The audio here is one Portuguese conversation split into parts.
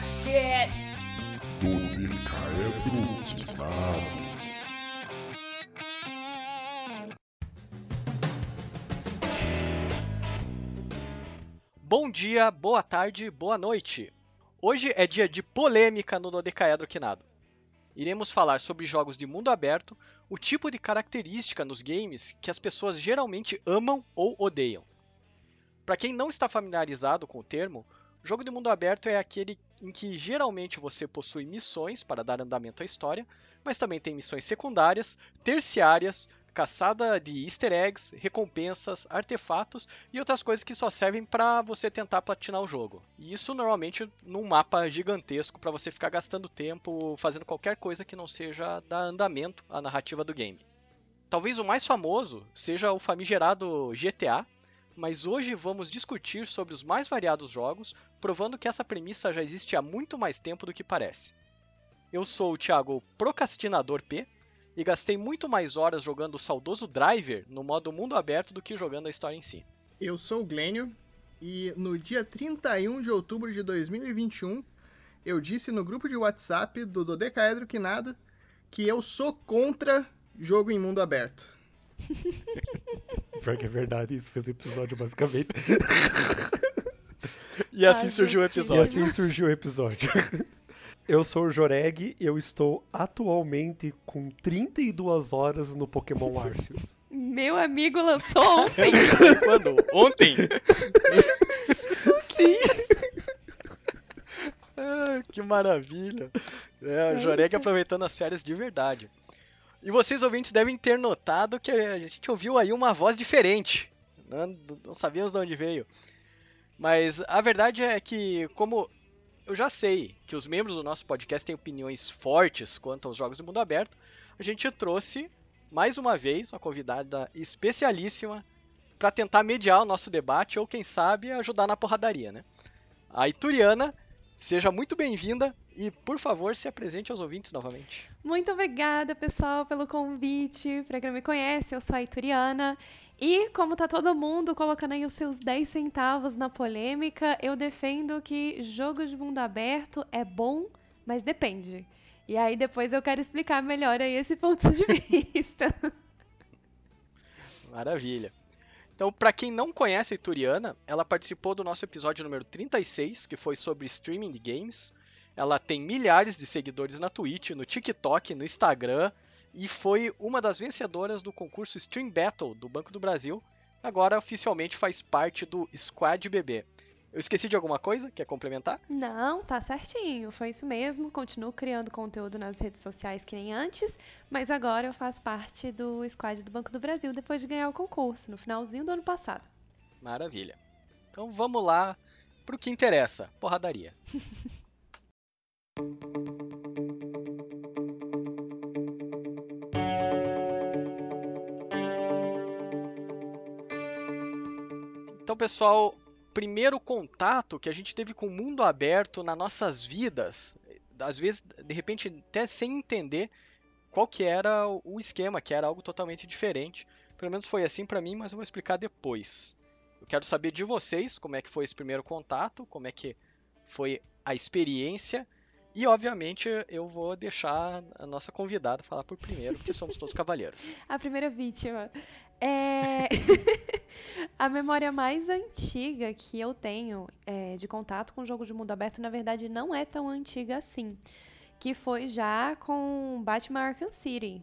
shit! Bom dia, boa tarde, boa noite. Hoje é dia de polêmica no Dodecaedro Quinado. Iremos falar sobre jogos de mundo aberto, o tipo de característica nos games que as pessoas geralmente amam ou odeiam. Para quem não está familiarizado com o termo, jogo de mundo aberto é aquele em que geralmente você possui missões para dar andamento à história, mas também tem missões secundárias, terciárias, caçada de easter eggs, recompensas, artefatos e outras coisas que só servem para você tentar platinar o jogo. E isso normalmente num mapa gigantesco para você ficar gastando tempo fazendo qualquer coisa que não seja dar andamento à narrativa do game. Talvez o mais famoso seja o famigerado GTA, mas hoje vamos discutir sobre os mais variados jogos, provando que essa premissa já existe há muito mais tempo do que parece. Eu sou o Thiago Procrastinador P e gastei muito mais horas jogando o saudoso Driver no modo mundo aberto do que jogando a história em si. Eu sou o Glênio e no dia 31 de outubro de 2021 eu disse no grupo de WhatsApp do Dodecaedro Quinado que eu sou contra jogo em mundo aberto. Pior que é verdade, isso fez o episódio basicamente. e assim Ai, surgiu o episódio. E assim surgiu o episódio. Eu sou o Joreg, eu estou atualmente com 32 horas no Pokémon Arceus. Meu amigo lançou ontem. Quando? Ontem? Ah, que maravilha. É, o Joreg aproveitando as férias de verdade. E vocês ouvintes devem ter notado que a gente ouviu aí uma voz diferente. Não, não sabíamos de onde veio. Mas a verdade é que, como eu já sei que os membros do nosso podcast têm opiniões fortes quanto aos jogos do mundo aberto, a gente trouxe mais uma vez uma convidada especialíssima para tentar mediar o nosso debate ou, quem sabe, ajudar na porradaria, né? A Ituriana, seja muito bem-vinda e, por favor, se apresente aos ouvintes novamente. Muito obrigada, pessoal, pelo convite. Pra quem não me conhece, eu sou a Ituriana. E como tá todo mundo colocando aí os seus 10 centavos na polêmica, eu defendo que jogo de mundo aberto é bom, mas depende. E aí depois eu quero explicar melhor aí esse ponto de vista. Maravilha. Então, para quem não conhece a Ituriana, ela participou do nosso episódio número 36, que foi sobre streaming de games. Ela tem milhares de seguidores na Twitch, no TikTok, no Instagram e foi uma das vencedoras do concurso Stream Battle do Banco do Brasil. Agora oficialmente faz parte do Squad BB. Eu esqueci de alguma coisa? Quer complementar? Não, tá certinho. Foi isso mesmo. Continuo criando conteúdo nas redes sociais que nem antes, mas agora eu faço parte do squad do Banco do Brasil depois de ganhar o concurso, no finalzinho do ano passado. Maravilha. Então vamos lá pro que interessa, porradaria. Então, pessoal, primeiro contato que a gente teve com o mundo aberto nas nossas vidas, às vezes, de repente, até sem entender qual que era o esquema, que era algo totalmente diferente. Pelo menos foi assim para mim, mas eu vou explicar depois. Eu quero saber de vocês como é que foi esse primeiro contato, como é que foi a experiência e, obviamente, eu vou deixar a nossa convidada falar por primeiro, porque somos todos cavalheiros. A primeira vítima. É... a memória mais antiga que eu tenho é, de contato com o jogo de mundo aberto, na verdade, não é tão antiga assim. Que foi já com Batman Arkham City.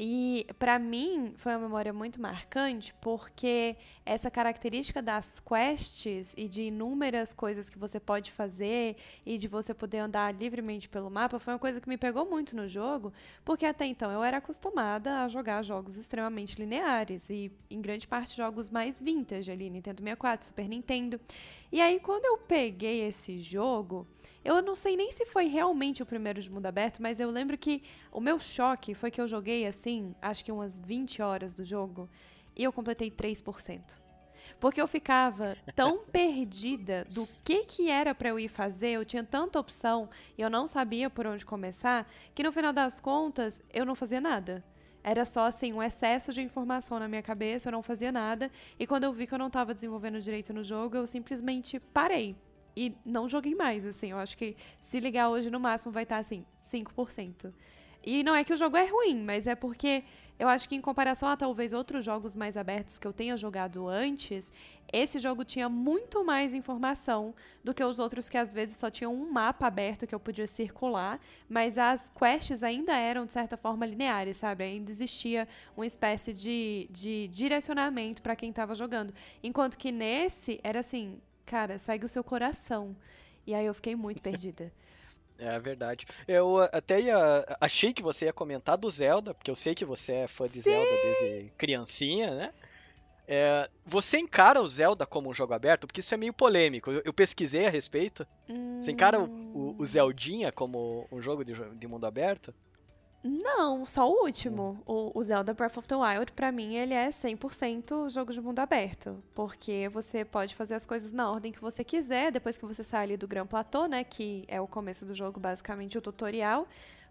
E para mim foi uma memória muito marcante porque essa característica das quests e de inúmeras coisas que você pode fazer e de você poder andar livremente pelo mapa foi uma coisa que me pegou muito no jogo, porque até então eu era acostumada a jogar jogos extremamente lineares e em grande parte jogos mais vintage ali, Nintendo 64, Super Nintendo. E aí quando eu peguei esse jogo, eu não sei nem se foi realmente o primeiro de mundo aberto, mas eu lembro que o meu choque foi que eu joguei assim, acho que umas 20 horas do jogo, e eu completei 3%. Porque eu ficava tão perdida do que que era para eu ir fazer, eu tinha tanta opção e eu não sabia por onde começar, que no final das contas eu não fazia nada. Era só assim, um excesso de informação na minha cabeça, eu não fazia nada, e quando eu vi que eu não estava desenvolvendo direito no jogo, eu simplesmente parei e não joguei mais, assim. Eu acho que se ligar hoje no máximo vai estar assim, 5%. E não é que o jogo é ruim, mas é porque eu acho que em comparação a talvez outros jogos mais abertos que eu tenha jogado antes, esse jogo tinha muito mais informação do que os outros que às vezes só tinham um mapa aberto que eu podia circular, mas as quests ainda eram de certa forma lineares, sabe? Ainda existia uma espécie de, de direcionamento para quem estava jogando. Enquanto que nesse era assim, cara, segue o seu coração. E aí eu fiquei muito perdida. É verdade. Eu até ia, achei que você ia comentar do Zelda, porque eu sei que você é fã de Sim. Zelda desde criancinha, né? É, você encara o Zelda como um jogo aberto? Porque isso é meio polêmico. Eu, eu pesquisei a respeito. Você encara o, o, o Zeldinha como um jogo de, de mundo aberto? Não, só o último. O, o Zelda Breath of the Wild, pra mim, ele é 100% jogo de mundo aberto. Porque você pode fazer as coisas na ordem que você quiser, depois que você sai ali do Grand Plateau, né? Que é o começo do jogo, basicamente, o tutorial.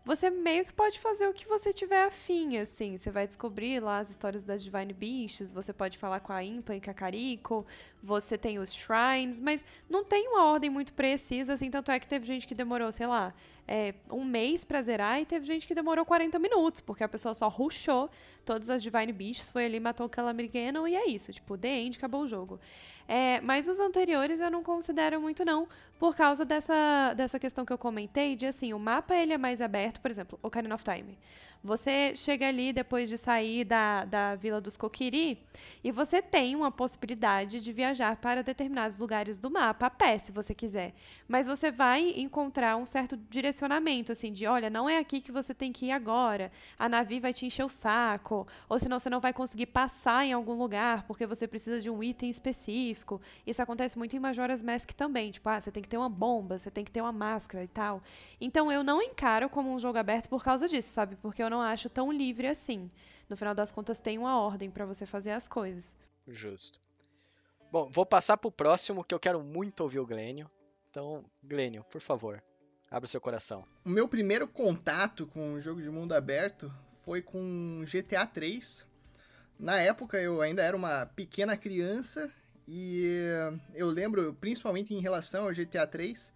Você meio que pode fazer o que você tiver afim, assim. Você vai descobrir lá as histórias das Divine Beasts, você pode falar com a Impa e Kakariko, você tem os shrines, mas não tem uma ordem muito precisa, assim. Tanto é que teve gente que demorou, sei lá, é, um mês pra zerar e teve gente que demorou 40 minutos, porque a pessoa só rushou todas as Divine Beasts, foi ali, matou o Calamity e é isso. Tipo, The End, acabou o jogo. É, mas os anteriores eu não considero muito não, por causa dessa, dessa questão que eu comentei, de assim, o mapa ele é mais aberto, por exemplo, Ocarina of Time. Você chega ali depois de sair da, da Vila dos Kokiri e você tem uma possibilidade de viajar para determinados lugares do mapa a pé, se você quiser. Mas você vai encontrar um certo direcionamento, assim, de olha, não é aqui que você tem que ir agora. A Navi vai te encher o saco, ou senão você não vai conseguir passar em algum lugar porque você precisa de um item específico. Isso acontece muito em Majora's Mask também, tipo, ah, você tem que ter uma bomba, você tem que ter uma máscara e tal. Então eu não encaro como um jogo aberto por causa disso, sabe? Porque eu não acho tão livre assim. No final das contas tem uma ordem pra você fazer as coisas. Justo. Bom, vou passar pro próximo que eu quero muito ouvir o Glênio. Então, Glênio, por favor, abra o seu coração. O meu primeiro contato com o jogo de mundo aberto foi com GTA 3. Na época eu ainda era uma pequena criança e eu lembro, principalmente em relação ao GTA 3,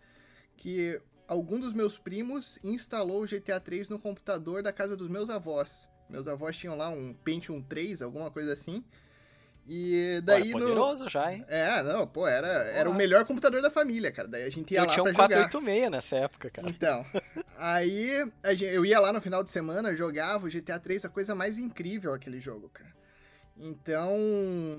que algum dos meus primos instalou o GTA 3 no computador da casa dos meus avós. Meus avós tinham lá um Pentium 3, alguma coisa assim. E daí Olha, no poderoso já, hein? É, não, pô, era, era o Porra. melhor computador da família, cara. Daí a gente ia eu lá tinha pra um jogar. 486 nessa época, cara. Então, aí a gen- eu ia lá no final de semana, jogava o GTA 3, a coisa mais incrível aquele jogo, cara. Então,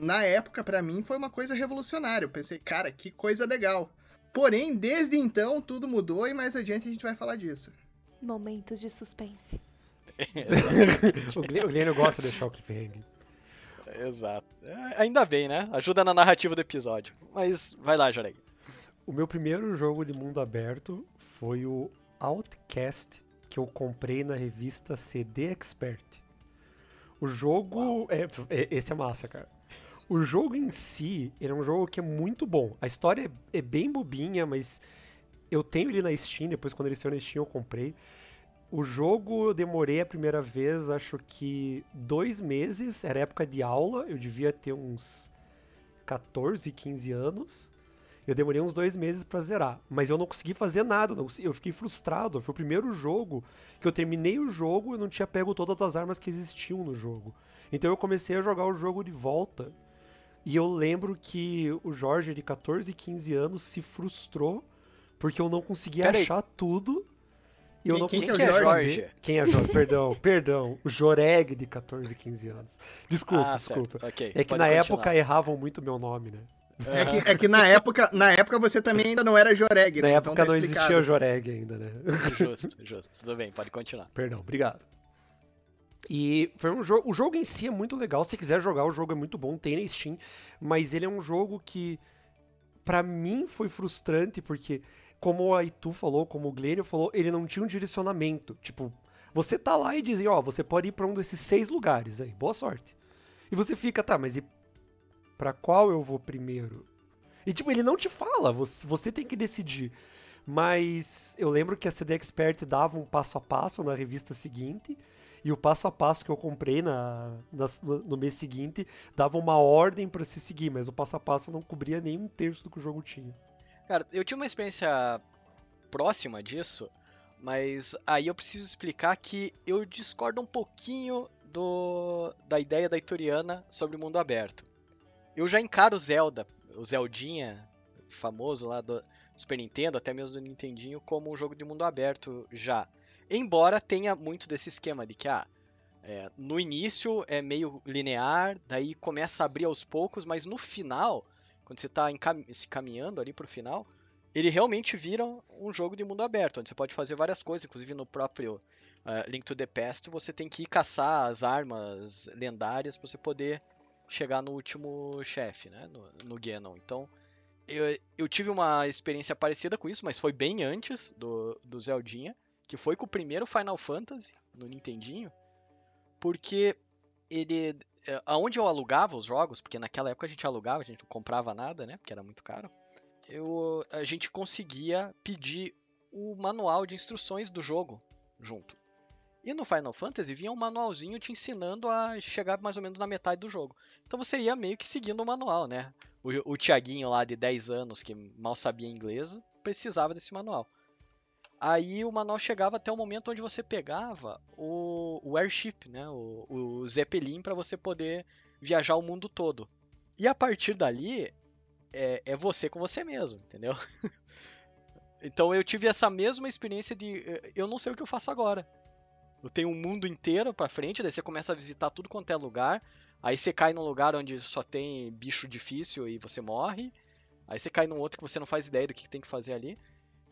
na época, pra mim, foi uma coisa revolucionária. Eu pensei, cara, que coisa legal. Porém, desde então, tudo mudou e mais adiante a gente vai falar disso. Momentos de suspense. o Glênio gosta de deixar o cliffhanger. Exato. É, Ainda bem, né? Ajuda na narrativa do episódio. Mas vai lá, Joreg. O meu primeiro jogo de mundo aberto foi o Outcast, que eu comprei na revista CD Expert. O jogo. É, é- esse é massa, cara. O jogo em si, ele é um jogo que é muito bom. A história é, é bem bobinha, mas eu tenho ele na Steam, depois quando ele saiu na Steam eu comprei. O jogo eu demorei a primeira vez, acho que dois meses, era época de aula, eu devia ter uns 14, 15 anos. Eu demorei uns dois meses pra zerar, mas eu não consegui fazer nada, não eu fiquei frustrado. Foi o primeiro jogo que eu terminei o jogo e eu não tinha pego todas as armas que existiam no jogo. Então eu comecei a jogar o jogo de volta. E eu lembro que o Jorge, de 14, 15 anos, se frustrou porque eu não conseguia Pera aí. achar tudo. E eu Quem- não quem que é Jorge? Quem é Jorge? Perdão, perdão. O Joreg, de 14, 15 anos. Desculpa, ah, desculpa. certo. Ok. É que pode na continuar. época erravam muito meu nome, né? É que, é que na, época, na época você também ainda não era Joreg, Na né? época então tá não explicado. existia o Joreg ainda, né? Justo, justo. Tudo bem, pode continuar. Perdão, obrigado. E foi um jogo. O jogo em si é muito legal. Se quiser jogar, o jogo é muito bom, tem na Steam. Mas ele é um jogo que, pra mim, foi frustrante, porque, como a Itu falou, como o Glênio falou, ele não tinha um direcionamento. Tipo, você tá lá e dizem, ó, você pode ir pra um desses seis lugares aí, boa sorte. E você fica, tá, mas e pra qual eu vou primeiro? E tipo, ele não te fala, você, você tem que decidir. Mas eu lembro que a CD Expert dava um passo a passo na revista seguinte, e o passo a passo que eu comprei na, na- no mês seguinte dava uma ordem pra se seguir, mas o passo a passo não cobria nem um terço do que o jogo tinha. Cara, eu tive uma experiência próxima disso, mas aí eu preciso explicar que eu discordo um pouquinho do, da ideia da Itoriana sobre o mundo aberto. Eu já encaro Zelda, o Zeldinha, famoso lá do Super Nintendo, até mesmo do Nintendinho, como um jogo de mundo aberto já. Embora tenha muito desse esquema de que, ah, é, no início é meio linear, daí começa a abrir aos poucos, mas no final, quando você está se caminhando ali para o final, ele realmente vira um jogo de mundo aberto, onde você pode fazer várias coisas, inclusive no próprio uh, Link to the Past, você tem que ir caçar as armas lendárias para você poder chegar no último chefe, né, no, no. Então, eu, eu, tive uma experiência parecida com isso, mas foi bem antes do, do Zeldinha, que foi com o primeiro Final Fantasy no Nintendinho, porque ele eh, aonde eu alugava os jogos, porque naquela época a gente alugava, a gente não comprava nada, né, porque era muito caro. Eu, a gente conseguia pedir o manual de instruções do jogo junto. E no Final Fantasy vinha um manualzinho te ensinando a chegar mais ou menos na metade do jogo. Então você ia meio que seguindo o manual, né? O, o Tiaguinho lá de 10 anos, que mal sabia inglês, precisava desse manual. Aí o manual chegava até o momento onde você pegava o, o airship, né? o, o Zeppelin, para você poder viajar o mundo todo. E a partir dali, é, é você com você mesmo, entendeu? então eu tive essa mesma experiência de eu não sei o que eu faço agora. Tenho um mundo inteiro para frente, daí você começa a visitar tudo quanto é lugar. Aí você cai num lugar onde só tem bicho difícil e você morre. Aí você cai num outro que você não faz ideia do que tem que fazer ali.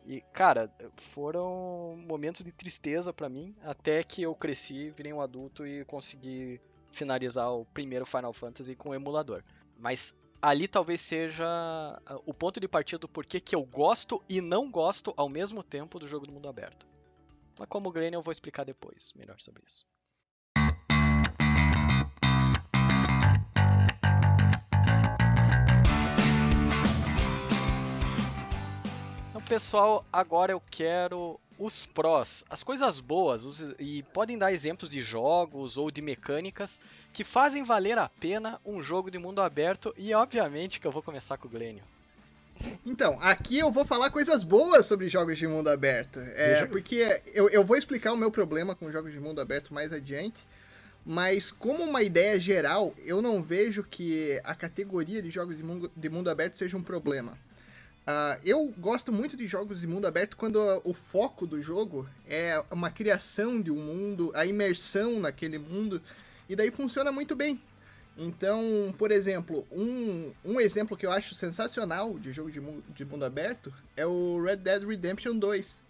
E, cara, foram momentos de tristeza para mim, até que eu cresci, virei um adulto e consegui finalizar o primeiro Final Fantasy com o emulador. Mas ali talvez seja ah, o ponto de partida do porquê que eu gosto e não gosto ao mesmo tempo do jogo do mundo aberto. Mas como o Glenn eu vou explicar depois melhor sobre isso. pessoal, agora eu quero os prós, as coisas boas, os, e podem dar exemplos de jogos ou de mecânicas que fazem valer a pena um jogo de mundo aberto, e obviamente que eu vou começar com o Glênio. Então, aqui eu vou falar coisas boas sobre jogos de mundo aberto. É, porque eu, eu vou explicar o meu problema com jogos de mundo aberto mais adiante. Mas, como uma ideia geral, eu não vejo que a categoria de jogos de mundo, de mundo aberto seja um problema. Uh, eu gosto muito de jogos de mundo aberto quando o foco do jogo é uma criação de um mundo, a imersão naquele mundo, e daí funciona muito bem. Então, por exemplo, um, um exemplo que eu acho sensacional de jogo de mundo, de mundo aberto é o Red Dead Redemption 2,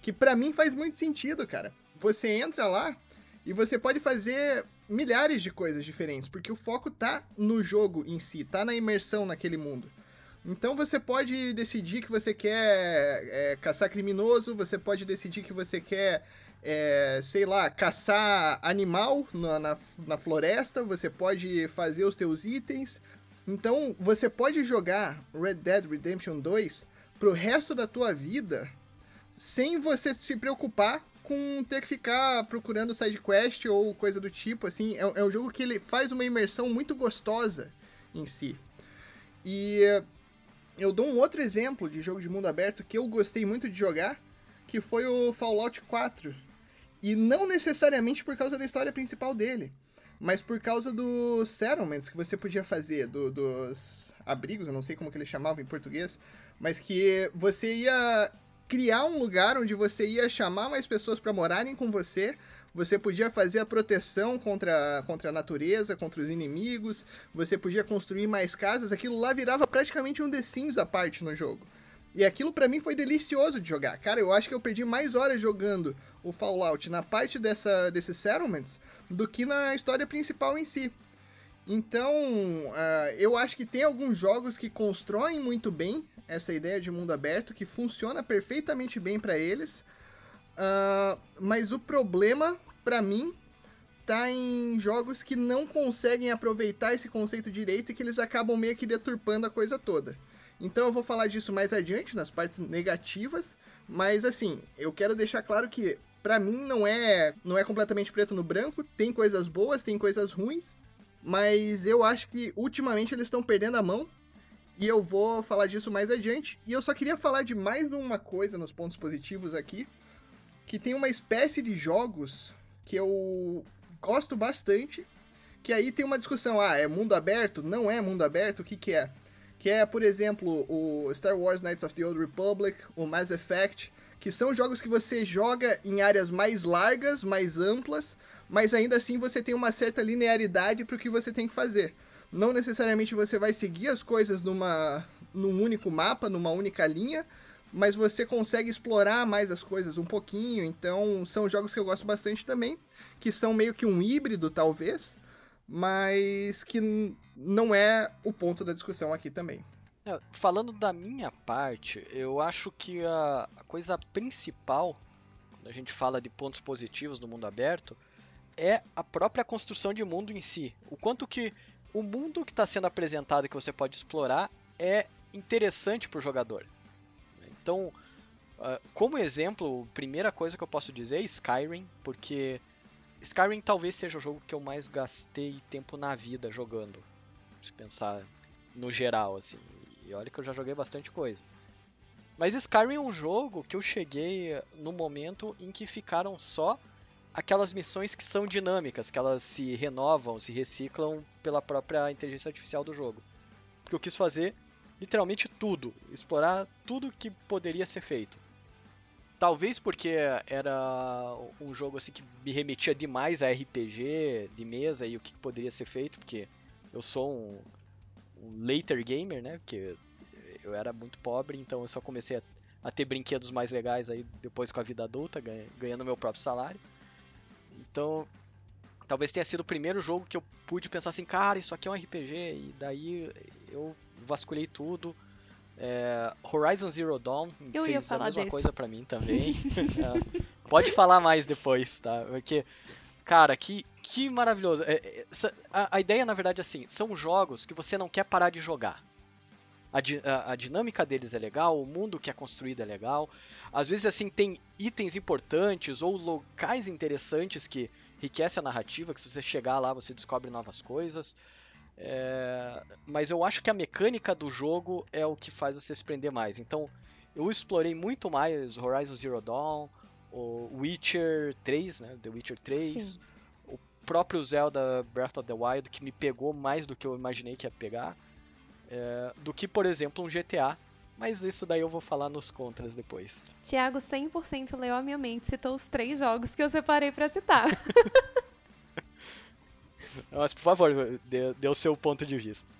que para mim faz muito sentido, cara. Você entra lá e você pode fazer milhares de coisas diferentes, porque o foco tá no jogo em si, tá na imersão naquele mundo. Então você pode decidir que você quer é, caçar criminoso, você pode decidir que você quer, é, sei lá, caçar animal na, na, na, floresta, você pode fazer os teus itens. Então você pode jogar Red Dead Redemption 2 pro resto da tua vida sem você se preocupar com ter que ficar procurando side quest ou coisa do tipo, assim, é, é um jogo que ele faz uma imersão muito gostosa em si. E eu dou um outro exemplo de jogo de mundo aberto que eu gostei muito de jogar, que foi o Fallout 4. E não necessariamente por causa da história principal dele, mas por causa dos settlements que você podia fazer, do, dos abrigos, eu não sei como que eles chamavam em português, mas que você ia criar um lugar onde você ia chamar mais pessoas para morarem com você, você podia fazer a proteção contra, contra a natureza, contra os inimigos, você podia construir mais casas, aquilo lá virava praticamente um The Sims à parte no jogo. E aquilo para mim foi delicioso de jogar. Cara, eu acho que eu perdi mais horas jogando o Fallout na parte dessa, desses settlements do que na história principal em si. Então, uh, eu acho que tem alguns jogos que constroem muito bem essa ideia de mundo aberto, que funciona perfeitamente bem para eles. Uh, mas o problema, para mim, tá em jogos que não conseguem aproveitar esse conceito direito e que eles acabam meio que deturpando a coisa toda. Então eu vou falar disso mais adiante, nas partes negativas, mas assim, eu quero deixar claro que para mim não é não é completamente preto no branco, tem coisas boas, tem coisas ruins, mas eu acho que ultimamente eles estão perdendo a mão E eu vou falar disso mais adiante. E eu só queria falar de mais uma coisa nos pontos positivos aqui. Que tem uma espécie de jogos que eu gosto bastante. Que aí tem uma discussão: ah, é mundo aberto? Não é mundo aberto? O que, que é? Que é, por exemplo, o Star Wars Knights of the Old Republic, o Mass Effect, que são jogos que você joga em áreas mais largas, mais amplas, mas ainda assim você tem uma certa linearidade para o que você tem que fazer. Não necessariamente você vai seguir as coisas numa, num único mapa, numa única linha, mas você consegue explorar mais as coisas um pouquinho. Então, são jogos que eu gosto bastante também, que são meio que um híbrido, talvez, mas que não é o ponto da discussão aqui também. É, falando da minha parte, eu acho que a, coisa principal, quando a gente fala de pontos positivos no mundo aberto, é a própria construção de mundo em si. O quanto que o mundo que está sendo apresentado que você pode explorar é interessante para o jogador. Então, uh, como exemplo, a primeira coisa que eu posso dizer é Skyrim, porque Skyrim talvez seja o jogo que eu mais gastei tempo na vida jogando. Se pensar no geral, assim. E olha que eu já joguei bastante coisa. Mas Skyrim é um jogo que eu cheguei no momento em que ficaram só aquelas missões que são dinâmicas, que elas se renovam, se reciclam pela própria inteligência artificial do jogo. Porque eu quis fazer literalmente tudo, explorar tudo que poderia ser feito. Talvez porque era um jogo assim que me remetia demais a RPG de mesa e o que poderia ser feito, porque eu sou um, um later gamer, né? Porque eu era muito pobre, então eu só comecei a, a ter brinquedos mais legais aí depois com a vida adulta, ganhando meu próprio salário. Então, talvez tenha sido o primeiro jogo que eu pude pensar assim, cara, isso aqui é um RPG, e daí eu vasculhei tudo. É, Horizon Zero Dawn eu fez a mesma desse. coisa para mim também. é, pode falar mais depois, tá? Porque, cara, que, que maravilhoso. É, é a, a, ideia, na verdade, é assim, são jogos que você não quer parar de jogar. A, a, a, dinâmica deles é legal, o mundo que é construído é legal. Às vezes, assim, tem itens importantes ou locais interessantes que enriquecem a narrativa, que se você chegar lá você descobre novas coisas. É... Mas eu acho que a mecânica do jogo é o que faz você se prender mais. Então, eu explorei muito mais Horizon Zero Dawn, o Witcher 3, né? The Witcher 3, Sim. o próprio Zelda Breath of the Wild, que me pegou mais do que eu imaginei que ia pegar é, do que, por exemplo, um GTA. Mas isso daí eu vou falar nos contras depois. Tiago 100% leu a minha mente, citou os três jogos que eu separei para citar. Mas, por favor, dê, dê o seu ponto de vista.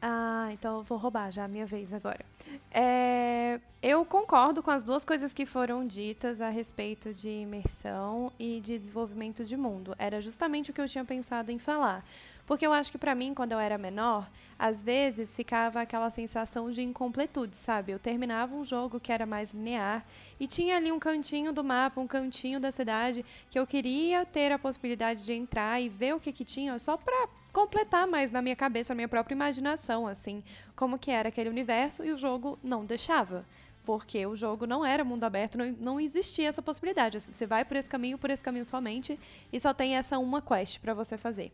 Ah, então eu vou roubar já a minha vez agora. É, eu concordo com as duas coisas que foram ditas a respeito de imersão e de desenvolvimento de mundo. Era justamente o que eu tinha pensado em falar. Porque eu acho que para mim, quando eu era menor, às vezes ficava aquela sensação de incompletude, sabe? Eu terminava um jogo que era mais linear e tinha ali um cantinho do mapa, um cantinho da cidade que eu queria ter a possibilidade de entrar e ver o que que tinha só para completar mais na minha cabeça, na minha própria imaginação, assim, como que era aquele universo e o jogo não deixava porque o jogo não era mundo aberto, não, não existia essa possibilidade. Você vai por esse caminho, por esse caminho somente, e só tem essa uma quest para você fazer.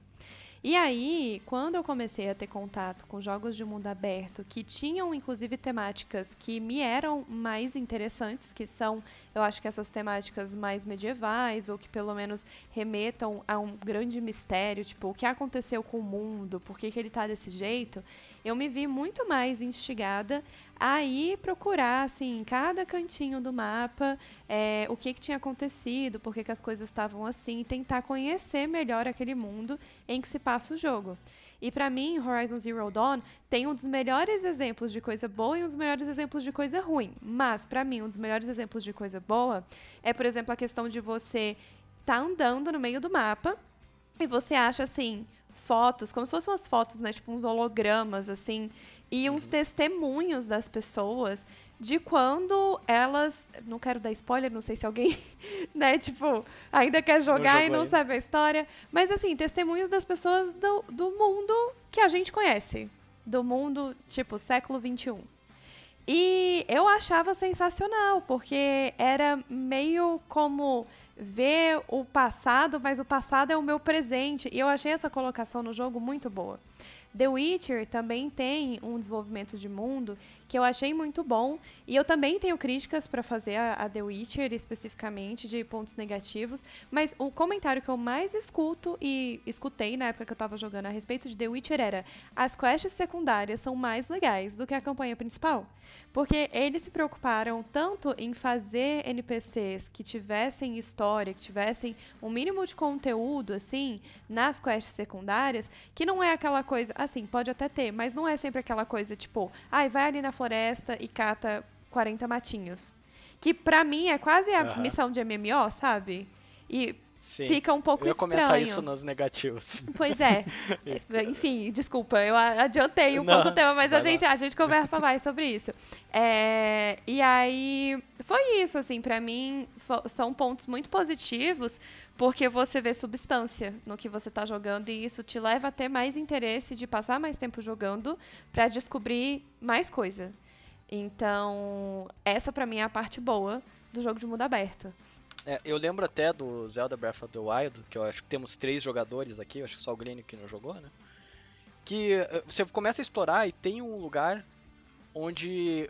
E aí, quando eu comecei a ter contato com jogos de mundo aberto que tinham inclusive temáticas que me eram mais interessantes, que são, eu acho que essas temáticas mais medievais ou que pelo menos remetam a um grande mistério, tipo, o que aconteceu com o mundo, por que, que ele está desse jeito, eu me vi muito mais instigada a ir procurar, assim, em cada cantinho do mapa, é, o que, que tinha acontecido, por que, que as coisas estavam assim, e tentar conhecer melhor aquele mundo em que se passa o jogo. E para mim, Horizon Zero Dawn tem um dos melhores exemplos de coisa boa e um dos melhores exemplos de coisa ruim. Mas, para mim, um dos melhores exemplos de coisa boa é, por exemplo, a questão de você estar tá andando no meio do mapa e você acha assim, fotos, como se fossem umas fotos, né? Tipo uns hologramas, assim, e uns uhum. testemunhos das pessoas de quando elas. Não quero dar spoiler, não sei se alguém, né, tipo, ainda quer jogar não e não sabe a história. Mas assim, testemunhos das pessoas do, do mundo que a gente conhece. Do mundo, tipo, século XXI. E eu achava sensacional, porque era meio como ver o passado, mas o passado é o meu presente. E eu achei essa colocação no jogo muito boa. The Witcher também tem um desenvolvimento de mundo que eu achei muito bom. E eu também tenho críticas para fazer a, a, The Witcher, especificamente, de pontos negativos. Mas o comentário que eu mais escuto e escutei na época que eu estava jogando a respeito de The Witcher era: as quests secundárias são mais legais do que a campanha principal. Porque eles se preocuparam tanto em fazer NPCs que tivessem história, que tivessem um mínimo de conteúdo, assim, nas quests secundárias, que não é aquela coisa, assim, pode até ter, mas não é sempre aquela coisa tipo, ai, ah, vai ali na floresta e cata 40 matinhos. Que pra mim é quase a uhum. missão de MMO, sabe? E Sim. fica um pouco eu ia estranho. comentar isso nos negativos. Pois é. Enfim, desculpa, eu adiantei um Não, pouco o tema, mas a gente, a gente conversa mais sobre isso. É, e aí, foi isso, assim, para mim, são pontos muito positivos, porque você vê substância no que você está jogando e isso te leva a ter mais interesse de passar mais tempo jogando para descobrir mais coisa. Então, essa para mim é a parte boa do jogo de mundo aberto. É, eu lembro até do Zelda Breath of the Wild, que eu acho que temos três jogadores aqui, eu acho que só o Glênio que não jogou, né? Que eh, você começa a explorar e tem um lugar onde,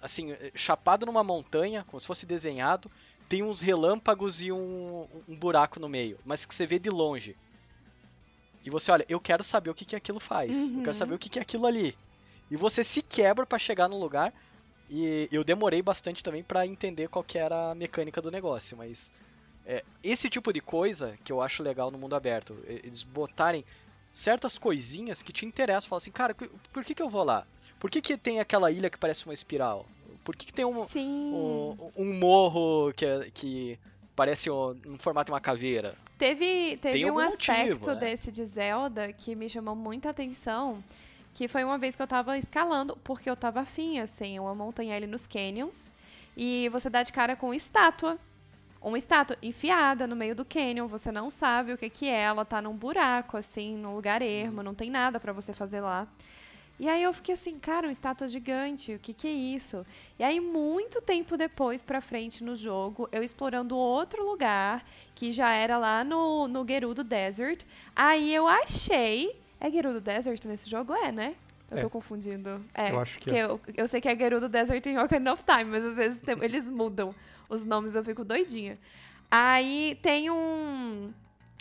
assim, chapado numa montanha, como se fosse desenhado, tem uns relâmpagos e um, um buraco no meio, mas que você vê de longe. E você olha, eu quero saber o que, que aquilo faz, uhum. eu quero saber o que, que é aquilo ali. E você se quebra para chegar no lugar e eu demorei bastante também para entender qual que era a mecânica do negócio, mas é, esse tipo de coisa que eu acho legal no mundo aberto, eles botarem certas coisinhas que te interessam, falam assim, cara, por que, que eu vou lá? Por que, que tem aquela ilha que parece uma espiral? Por que, que tem um, um, um, morro que, que parece um, um formato de uma caveira? Teve, teve um aspecto motivo, né? desse de Zelda que me chamou muita atenção, que foi uma vez que eu tava escalando, porque eu tava afim, assim, uma montanha ali nos canyons, e você dá de cara com estátua. Uma estátua enfiada no meio do canyon, você não sabe o que que é, ela tá num buraco, assim, num lugar ermo, não tem nada para você fazer lá. E aí eu fiquei assim, cara, uma estátua gigante, o que que é isso? E aí, muito tempo depois, pra frente no jogo, eu explorando outro lugar, que já era lá no, no Gerudo Desert, aí eu achei é Gerudo Desert nesse jogo? É, né? Eu é. tô confundindo. É, eu acho que é. Eu, eu sei que é Gerudo Desert em Ocarina of Time, mas às vezes tem, eles mudam os nomes, eu fico doidinha. Aí tem um...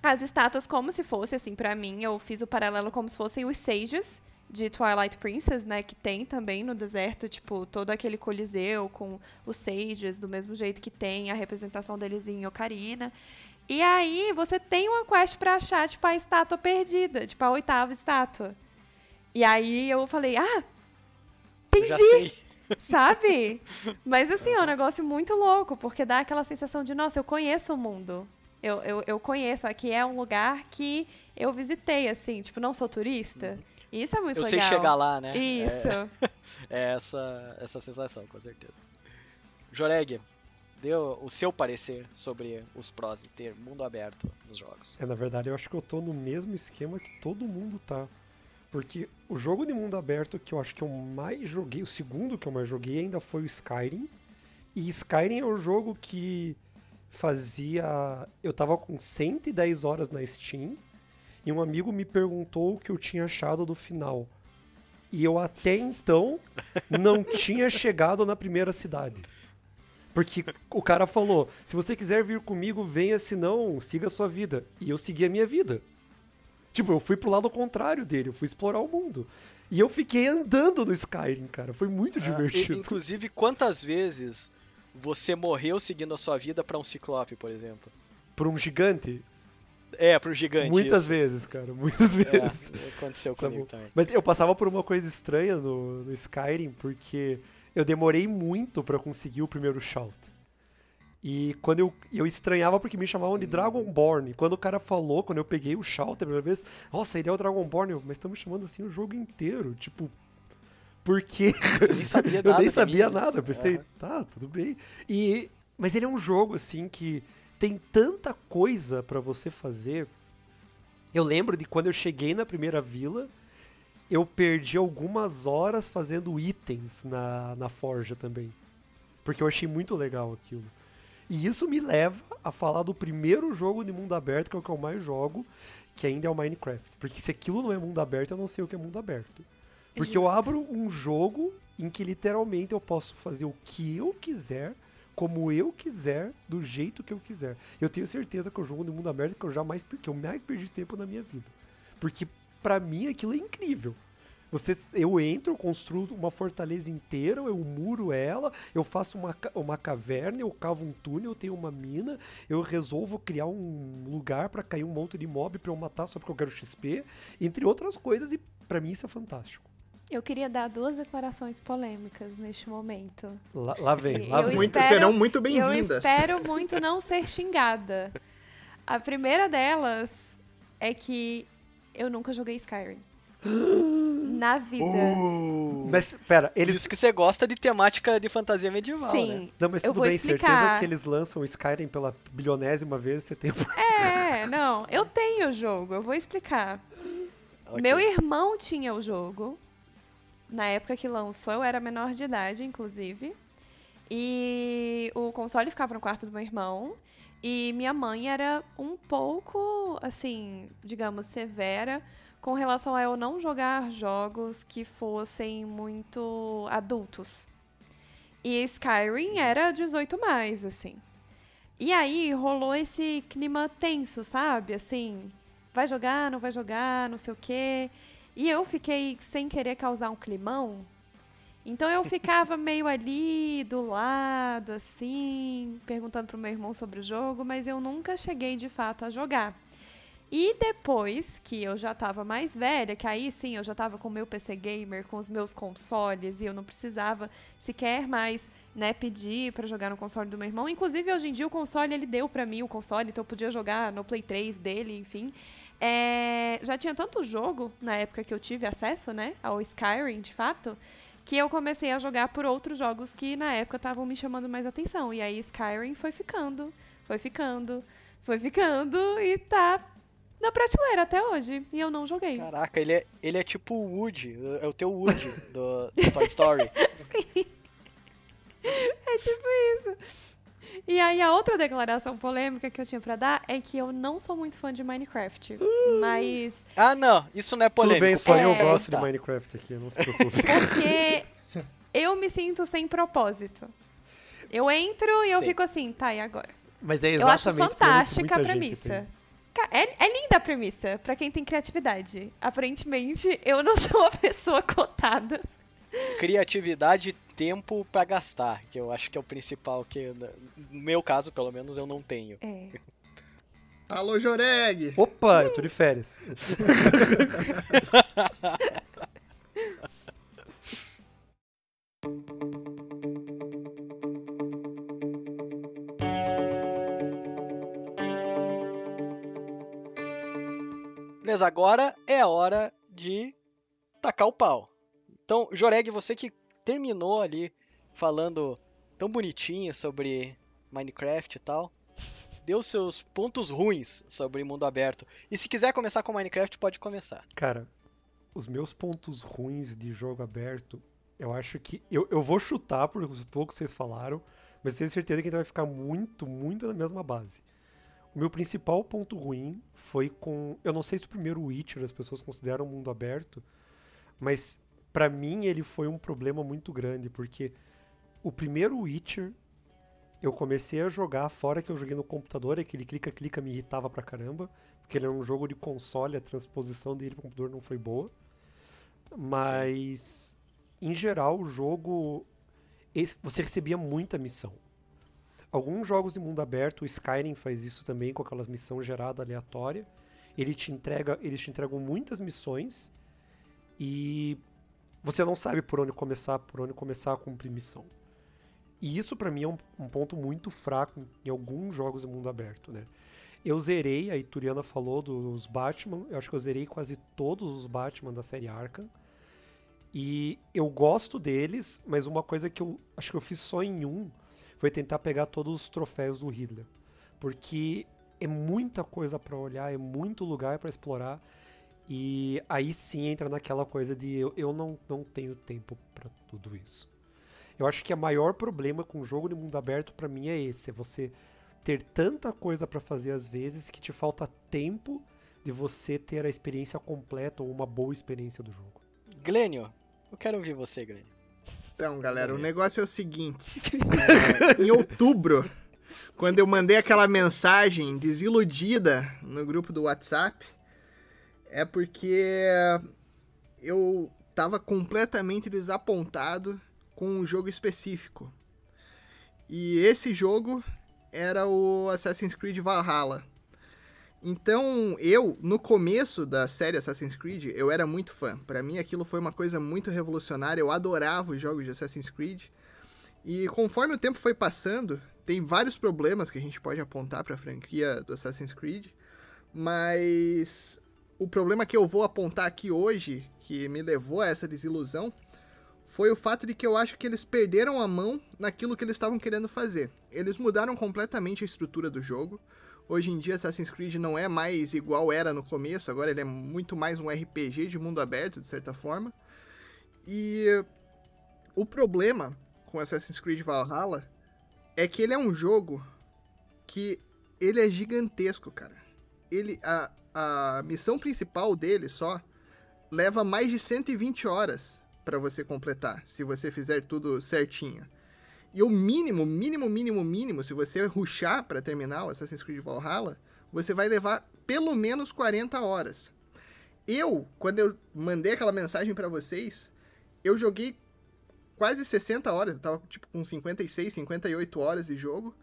As estátuas como se fosse, assim, para mim, eu fiz o paralelo como se fossem os Sages de Twilight Princess, né, que tem também no deserto, tipo, todo aquele coliseu com os Sages, do mesmo jeito que tem a representação deles em Ocarina. E aí você tem uma quest pra achar, tipo, a estátua perdida, tipo, a oitava estátua. E aí eu falei, ah, entendi! Sabe? Mas assim, é um negócio muito louco, porque dá aquela sensação de, nossa, eu conheço o mundo. Eu, eu, eu conheço, aqui é um lugar que eu visitei, assim, tipo, não sou turista. Isso é muito eu legal. Eu sei chegar lá, né? Isso. É, é essa, essa sensação, com certeza. Joreg, deu o seu parecer sobre os prós de ter mundo aberto nos jogos. É, na verdade, eu acho que eu tô no mesmo esquema que todo mundo tá. Porque o jogo de mundo aberto que eu acho que eu mais joguei, o segundo que eu mais joguei ainda foi o Skyrim. E Skyrim é um jogo que fazia. Eu tava com 110 horas na Steam e um amigo me perguntou o que eu tinha achado do final. E eu até então não tinha chegado na primeira cidade. Porque o cara falou: se você quiser vir comigo, venha, se não, siga a sua vida. E eu segui a minha vida. Tipo, eu fui pro lado contrário dele, eu fui explorar o mundo. E eu fiquei andando no Skyrim, cara. Foi muito ah, divertido. inclusive, quantas vezes você morreu seguindo a sua vida para um ciclope, por exemplo? Pra um gigante? É, pro gigante. Muitas isso. vezes, cara. Muitas é, vezes. É, aconteceu tá comigo também. Mas eu passava por uma coisa estranha no, no Skyrim, porque eu demorei muito para conseguir o primeiro shout. E quando eu, eu estranhava porque me chamavam de Dragonborn. E quando o cara falou, quando eu peguei o shout a primeira vez, nossa, ele é o Dragonborn, eu, mas estamos chamando assim o jogo inteiro, tipo, porque Você nem sabia eu nem sabia nada, eu pensei, tá, tudo bem. E mas ele é um jogo assim que tem tanta coisa para você fazer. Eu lembro de quando eu cheguei na primeira vila, eu perdi algumas horas fazendo itens na, na forja também. Porque eu achei muito legal aquilo. E isso me leva a falar do primeiro jogo de mundo aberto, que é o que eu mais jogo, que ainda é o Minecraft. Porque se aquilo não é mundo aberto, eu não sei o que é mundo aberto. Porque eu abro um jogo em que literalmente eu posso fazer o que eu quiser, como eu quiser, do jeito que eu quiser. Eu tenho certeza que o jogo de mundo aberto que eu jamais que eu mais perdi tempo na minha vida. Porque pra mim aquilo é incrível. Você, eu entro, eu construo uma fortaleza inteira, eu muro ela, eu faço uma, uma caverna, eu cavo um túnel, eu tenho uma mina, eu resolvo criar um lugar pra cair um monte de mob pra eu matar só porque eu quero XP, entre outras coisas, e pra mim isso é fantástico. Eu queria dar duas declarações polêmicas neste momento. Lá, lá vem, lá Eu vem. Muito, espero- serão muito E eu bem-vindas. espero muito não ser xingada. A primeira delas é que eu nunca joguei Skyrim. Na vida. Uh, Mas, pera, eles. Isso que você gosta de temática de fantasia medieval, né? Sim. Não, mas eu tudo vou bem, explicar. certeza que eles lançam o Skyrim pela bilionésima vez, você tem. É, não. Eu tenho o jogo, eu vou explicar. Ok. Meu irmão tinha o jogo. Na época que lançou, eu era menor de idade, inclusive. E o console ficava no quarto do meu irmão. E minha mãe era um pouco, assim, digamos, severa com relação a eu não jogar jogos que fossem muito adultos. E Skyrim era 18 mais, assim. E aí rolou esse clima tenso, sabe? Assim, vai jogar, não vai jogar, não sei o quê. E eu fiquei sem querer causar um climão. Então eu ficava meio ali do lado, assim, perguntando pro meu irmão sobre o jogo, mas eu nunca cheguei de fato a jogar. E depois que eu já tava mais velha, que aí sim eu já tava com o meu PC gamer, com os meus consoles, e eu não precisava sequer mais, né, pedir pra jogar no console do meu irmão. Inclusive, hoje em dia o console ele deu pra mim o console, então eu podia jogar no Play 3 dele, enfim. É, já tinha tanto jogo na época que eu tive acesso, né, ao Skyrim, de fato, que eu comecei a jogar por outros jogos que na época estavam me chamando mais atenção. E aí Skyrim foi ficando, foi ficando, foi ficando e tá na prateleira até hoje. E eu não joguei. Caraca, ele é, ele é tipo o Woody, é o teu Woody do, do Toy Story. Sim. É tipo isso. E aí a outra declaração polêmica que eu tinha pra dar é que eu não sou muito fã de Minecraft. Mas Ah, não, isso não é Tudo polêmico. bem, só eu É. gosto de. Minecraft aqui, não se preocupe. porque eu me sinto sem propósito. Eu entro e eu Sim. fico assim, tá, e agora? Mas é Eu acho exatamente fantástica a premissa. É, é linda a premissa, pra quem tem criatividade. Aparentemente, eu não sou uma pessoa cotada. Criatividade tempo pra gastar, que eu acho que é o principal, que no meu caso, pelo menos, eu não tenho. É. Alô, Joreg! Opa, eu tô de férias. Beleza, agora é a hora de tacar o pau. Então, Joreg, você que terminou ali falando tão bonitinho sobre Minecraft e tal, deu seus pontos ruins sobre mundo aberto. E se quiser começar com Minecraft, pode começar. Cara, os meus pontos ruins de jogo aberto, eu acho que. Eu, eu vou chutar por os poucos que vocês falaram, mas tenho certeza que a gente vai ficar muito, muito na mesma base. O meu principal ponto ruim foi com. Eu não sei se o primeiro Witcher as pessoas consideram mundo aberto, mas pra mim ele foi um problema muito grande, porque o primeiro Witcher eu comecei a jogar fora que eu joguei no computador, aquele clica-clica me irritava pra caramba, porque ele era um jogo de console, a transposição dele pro computador não foi boa. Mas em geral o jogo você recebia muita missão. Alguns jogos de mundo aberto, o Skyrim faz isso também com aquelas missões geradas aleatória. Ele te entrega, eles te entregam muitas missões e você não sabe por onde começar, por onde começar a cumprir missão. E isso pra mim é um, um ponto muito fraco em alguns jogos de mundo aberto, né? Eu zerei, a Ituriana falou dos Batman, eu acho que eu zerei quase todos os Batman da série Arkham. E eu gosto deles, mas uma coisa que eu acho que eu fiz só em um foi tentar pegar todos os troféus do Hitler. Porque é muita coisa pra olhar, é muito lugar pra explorar. E aí sim entra naquela coisa de eu, eu não, não tenho tempo pra tudo isso. Eu acho que o maior problema com o jogo de mundo aberto pra mim é esse, é você ter tanta coisa pra fazer às vezes que te falta tempo de você ter a experiência completa ou uma boa experiência do jogo. Glênio, eu quero ouvir você, Glênio. Então, galera, o negócio é o seguinte. É, em outubro, quando eu mandei aquela mensagem desiludida no grupo do WhatsApp, é porque eu tava completamente desapontado com um jogo específico. E esse jogo era o Assassin's Creed Valhalla. Então, eu, no começo da série Assassin's Creed, eu era muito fã. Para mim, aquilo foi uma coisa muito revolucionária. Eu adorava os jogos de Assassin's Creed. E conforme o tempo foi passando, tem vários problemas que a gente pode apontar para a franquia do Assassin's Creed. Mas o problema que eu vou apontar aqui hoje, que me levou a essa desilusão, foi o fato de que eu acho que eles perderam a mão naquilo que eles estavam querendo fazer. Eles mudaram completamente a estrutura do jogo. Hoje em dia, Assassin's Creed não é mais igual era no começo, agora ele é muito mais um RPG de mundo aberto, de certa forma. E o problema com Assassin's Creed Valhalla é que ele é um jogo que ele é gigantesco, cara. Ele a, a missão principal dele só leva mais de 120 horas para você completar, se você fizer tudo certinho. E o mínimo, mínimo, mínimo, mínimo, se você ruxar para terminar o Assassin's Creed Valhalla, você vai levar pelo menos 40 horas. Eu, quando eu mandei aquela mensagem para vocês, eu joguei quase 60 horas, eu tava tipo com 56, 58 horas de jogo.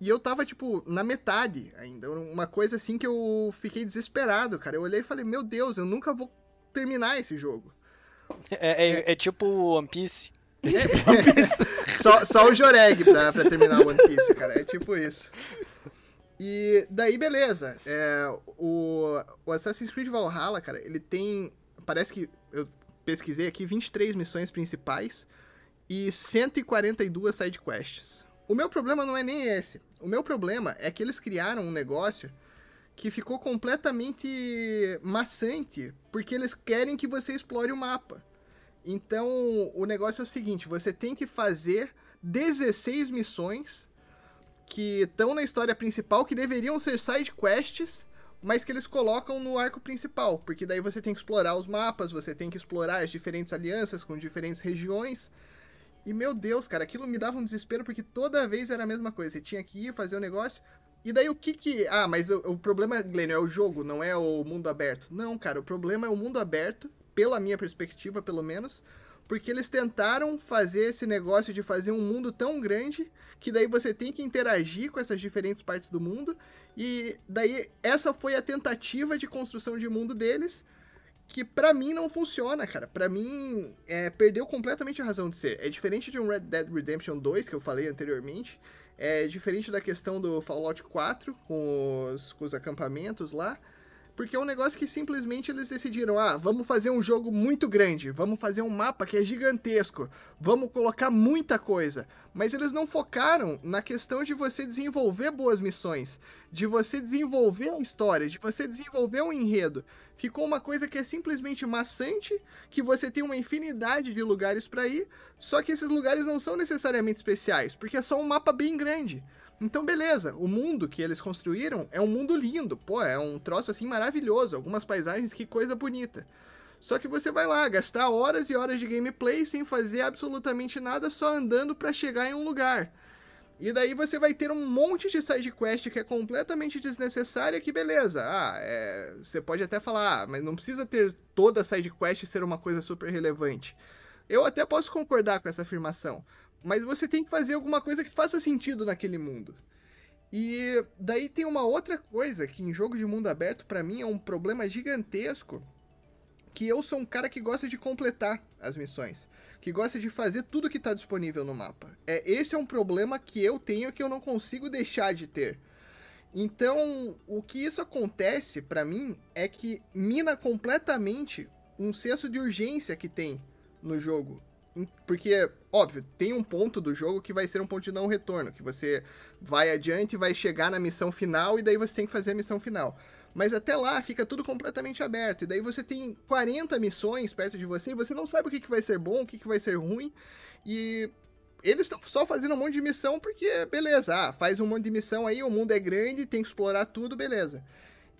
E eu tava, tipo, na metade ainda. Uma coisa assim que eu fiquei desesperado, cara. Eu olhei e falei, meu Deus, eu nunca vou terminar esse jogo. É, é, é, é tipo One Piece. só, só o Joreg pra, pra terminar o One Piece, cara. É tipo isso. E daí, beleza. É, o, o Assassin's Creed Valhalla, cara, ele tem. Parece que. Eu pesquisei aqui 23 missões principais e 142 side quests. O meu problema não é nem esse. O meu problema é que eles criaram um negócio que ficou completamente maçante, porque eles querem que você explore o mapa. Então, o negócio é o seguinte: você tem que fazer 16 missões que estão na história principal, que deveriam ser side quests, mas que eles colocam no arco principal, porque daí você tem que explorar os mapas, você tem que explorar as diferentes alianças com diferentes regiões. E meu Deus, cara, aquilo me dava um desespero porque toda vez era a mesma coisa. Você tinha que ir fazer o negócio. E daí o que que. Ah, mas o, o problema, Glenn, é o jogo, não é o mundo aberto. Não, cara, o problema é o mundo aberto pela minha perspectiva, pelo menos, porque eles tentaram fazer esse negócio de fazer um mundo tão grande que daí você tem que interagir com essas diferentes partes do mundo e daí essa foi a tentativa de construção de mundo deles que para mim não funciona, cara. Para mim é, perdeu completamente a razão de ser. É diferente de um Red Dead Redemption 2 que eu falei anteriormente. É diferente da questão do Fallout 4 com os, com os acampamentos lá. Porque é um negócio que simplesmente eles decidiram: ah, vamos fazer um jogo muito grande, vamos fazer um mapa que é gigantesco, vamos colocar muita coisa. Mas eles não focaram na questão de você desenvolver boas missões, de você desenvolver a história, de você desenvolver um enredo. Ficou uma coisa que é simplesmente maçante, que você tem uma infinidade de lugares para ir, só que esses lugares não são necessariamente especiais, porque é só um mapa bem grande. Então, beleza, o mundo que eles construíram é um mundo lindo, pô, é um troço assim maravilhoso, algumas paisagens, que coisa bonita. Só que você vai lá gastar horas e horas de gameplay sem fazer absolutamente nada, só andando para chegar em um lugar. E daí você vai ter um monte de side quest que é completamente desnecessária, que beleza. Ah, é, você pode até falar, ah, mas não precisa ter toda side quest ser uma coisa super relevante. Eu até posso concordar com essa afirmação, mas você tem que fazer alguma coisa que faça sentido naquele mundo. E daí tem uma outra coisa que em jogo de mundo aberto para mim é um problema gigantesco, que eu sou um cara que gosta de completar as missões, que gosta de fazer tudo que está disponível no mapa. É esse é um problema que eu tenho que eu não consigo deixar de ter. Então, o que isso acontece para mim é que mina completamente um senso de urgência que tem no jogo. Porque, óbvio, tem um ponto do jogo que vai ser um ponto de não retorno, que você vai adiante, vai chegar na missão final e daí você tem que fazer a missão final. Mas até lá fica tudo completamente aberto. E daí você tem 40 missões perto de você e você não sabe o que, que vai ser bom, o que, que vai ser ruim. E eles estão só fazendo um monte de missão porque, beleza, ah, faz um monte de missão aí, o mundo é grande, tem que explorar tudo, beleza.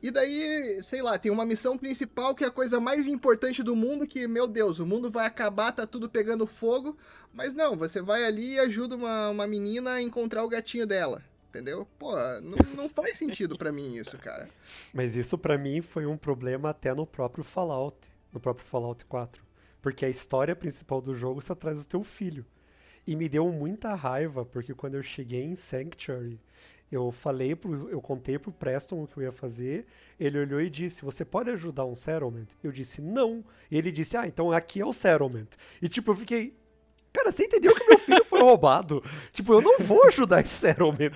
E daí, sei lá, tem uma missão principal que é a coisa mais importante do mundo, que, meu Deus, o mundo vai acabar, tá tudo pegando fogo. Mas não, você vai ali e ajuda uma, uma menina a encontrar o gatinho dela. Entendeu? Pô, não, não faz sentido para mim isso, cara. Mas isso para mim foi um problema até no próprio Fallout, no próprio Fallout 4. Porque a história principal do jogo está atrás do teu filho. E me deu muita raiva, porque quando eu cheguei em Sanctuary, eu falei pro, eu contei pro Preston o que eu ia fazer. Ele olhou e disse: "Você pode ajudar um settlement?" Eu disse: "Não". E ele disse: "Ah, então aqui é o settlement". E tipo, eu fiquei Cara, você entendeu que meu filho foi roubado? tipo, eu não vou ajudar esse settlement.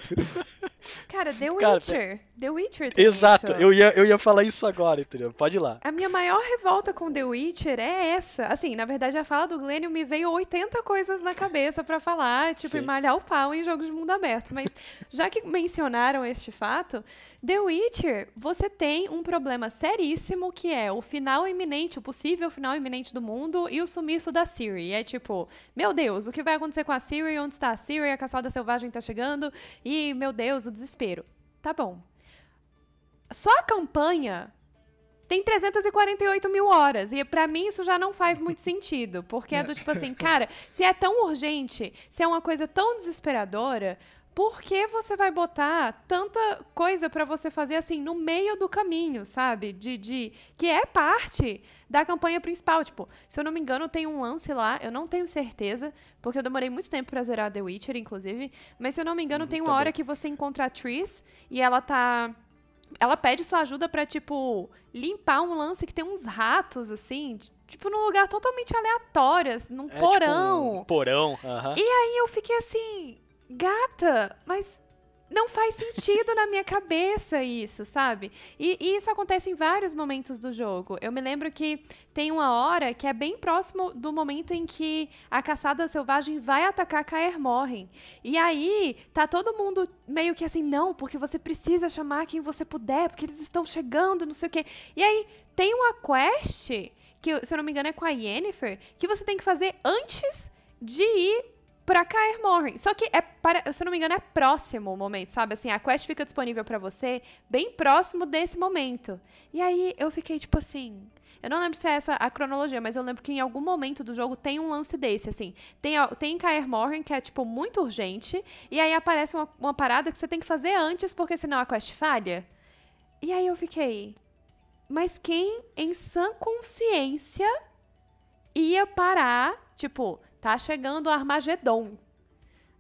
Cara, The Cara, Witcher. The Witcher tem Exato, isso. eu ia, eu ia falar isso agora, entendeu? Pode ir lá. A minha maior revolta com The Witcher é essa. Assim, na verdade, a fala do Glênio me veio 80 coisas na cabeça pra falar, tipo, Sim. e malhar o pau em jogos de mundo aberto. Mas, já que mencionaram este fato, The Witcher, você tem um problema seríssimo que é o final iminente, o possível final iminente do mundo e o sumiço da Ciri. É tipo, meu Deus, o que vai acontecer com a Ciri? Onde está a Ciri? A caçada selvagem tá chegando. E, meu Deus, o desespero. Tá bom. Só a campanha tem 348 mil horas. E pra mim isso já não faz muito sentido. Porque é do tipo assim, cara, se é tão urgente, se é uma coisa tão desesperadora, por que você vai botar tanta coisa pra você fazer assim no meio do caminho, sabe? De, de que é parte da campanha principal. Tipo, se eu não me engano, tem um lance lá, eu não tenho certeza, porque eu demorei muito tempo pra zerar The Witcher, inclusive. Mas se eu não me engano, tem uma hora que você encontra a Triss e ela tá ela pede sua ajuda pra, tipo, limpar um lance que tem uns ratos, assim, tipo, num lugar totalmente aleatório, assim, num É porão. Tipo um porão, aham. E eu fiquei assim, gata, mas não faz sentido na minha cabeça isso, sabe? E, e isso acontece em vários momentos do jogo. Eu me lembro que tem uma hora que é bem próximo do momento em que a caçada selvagem vai atacar Kaer Morhen. E aí tá todo mundo meio que assim, não, porque você precisa chamar quem você puder, porque eles estão chegando, não sei o quê. E aí tem uma quest que, se eu não me engano, é com a Yennefer, que você tem que fazer antes de ir pra Kaer Morhen. Só que, é para, se eu não me engano, é próximo o momento, sabe? Assim, a quest fica disponível pra você bem próximo desse momento. E aí eu fiquei tipo assim. Eu não lembro se é essa a cronologia, mas eu lembro que em algum momento do jogo tem um lance desse, assim. Tem, tem Kaer Morhen, que é, tipo, muito urgente, e aí aparece uma, uma parada que você tem que fazer antes, porque senão a quest falha. E aí eu fiquei. Mas quem, em sã consciência, ia parar, tipo, tá chegando o Armagedon.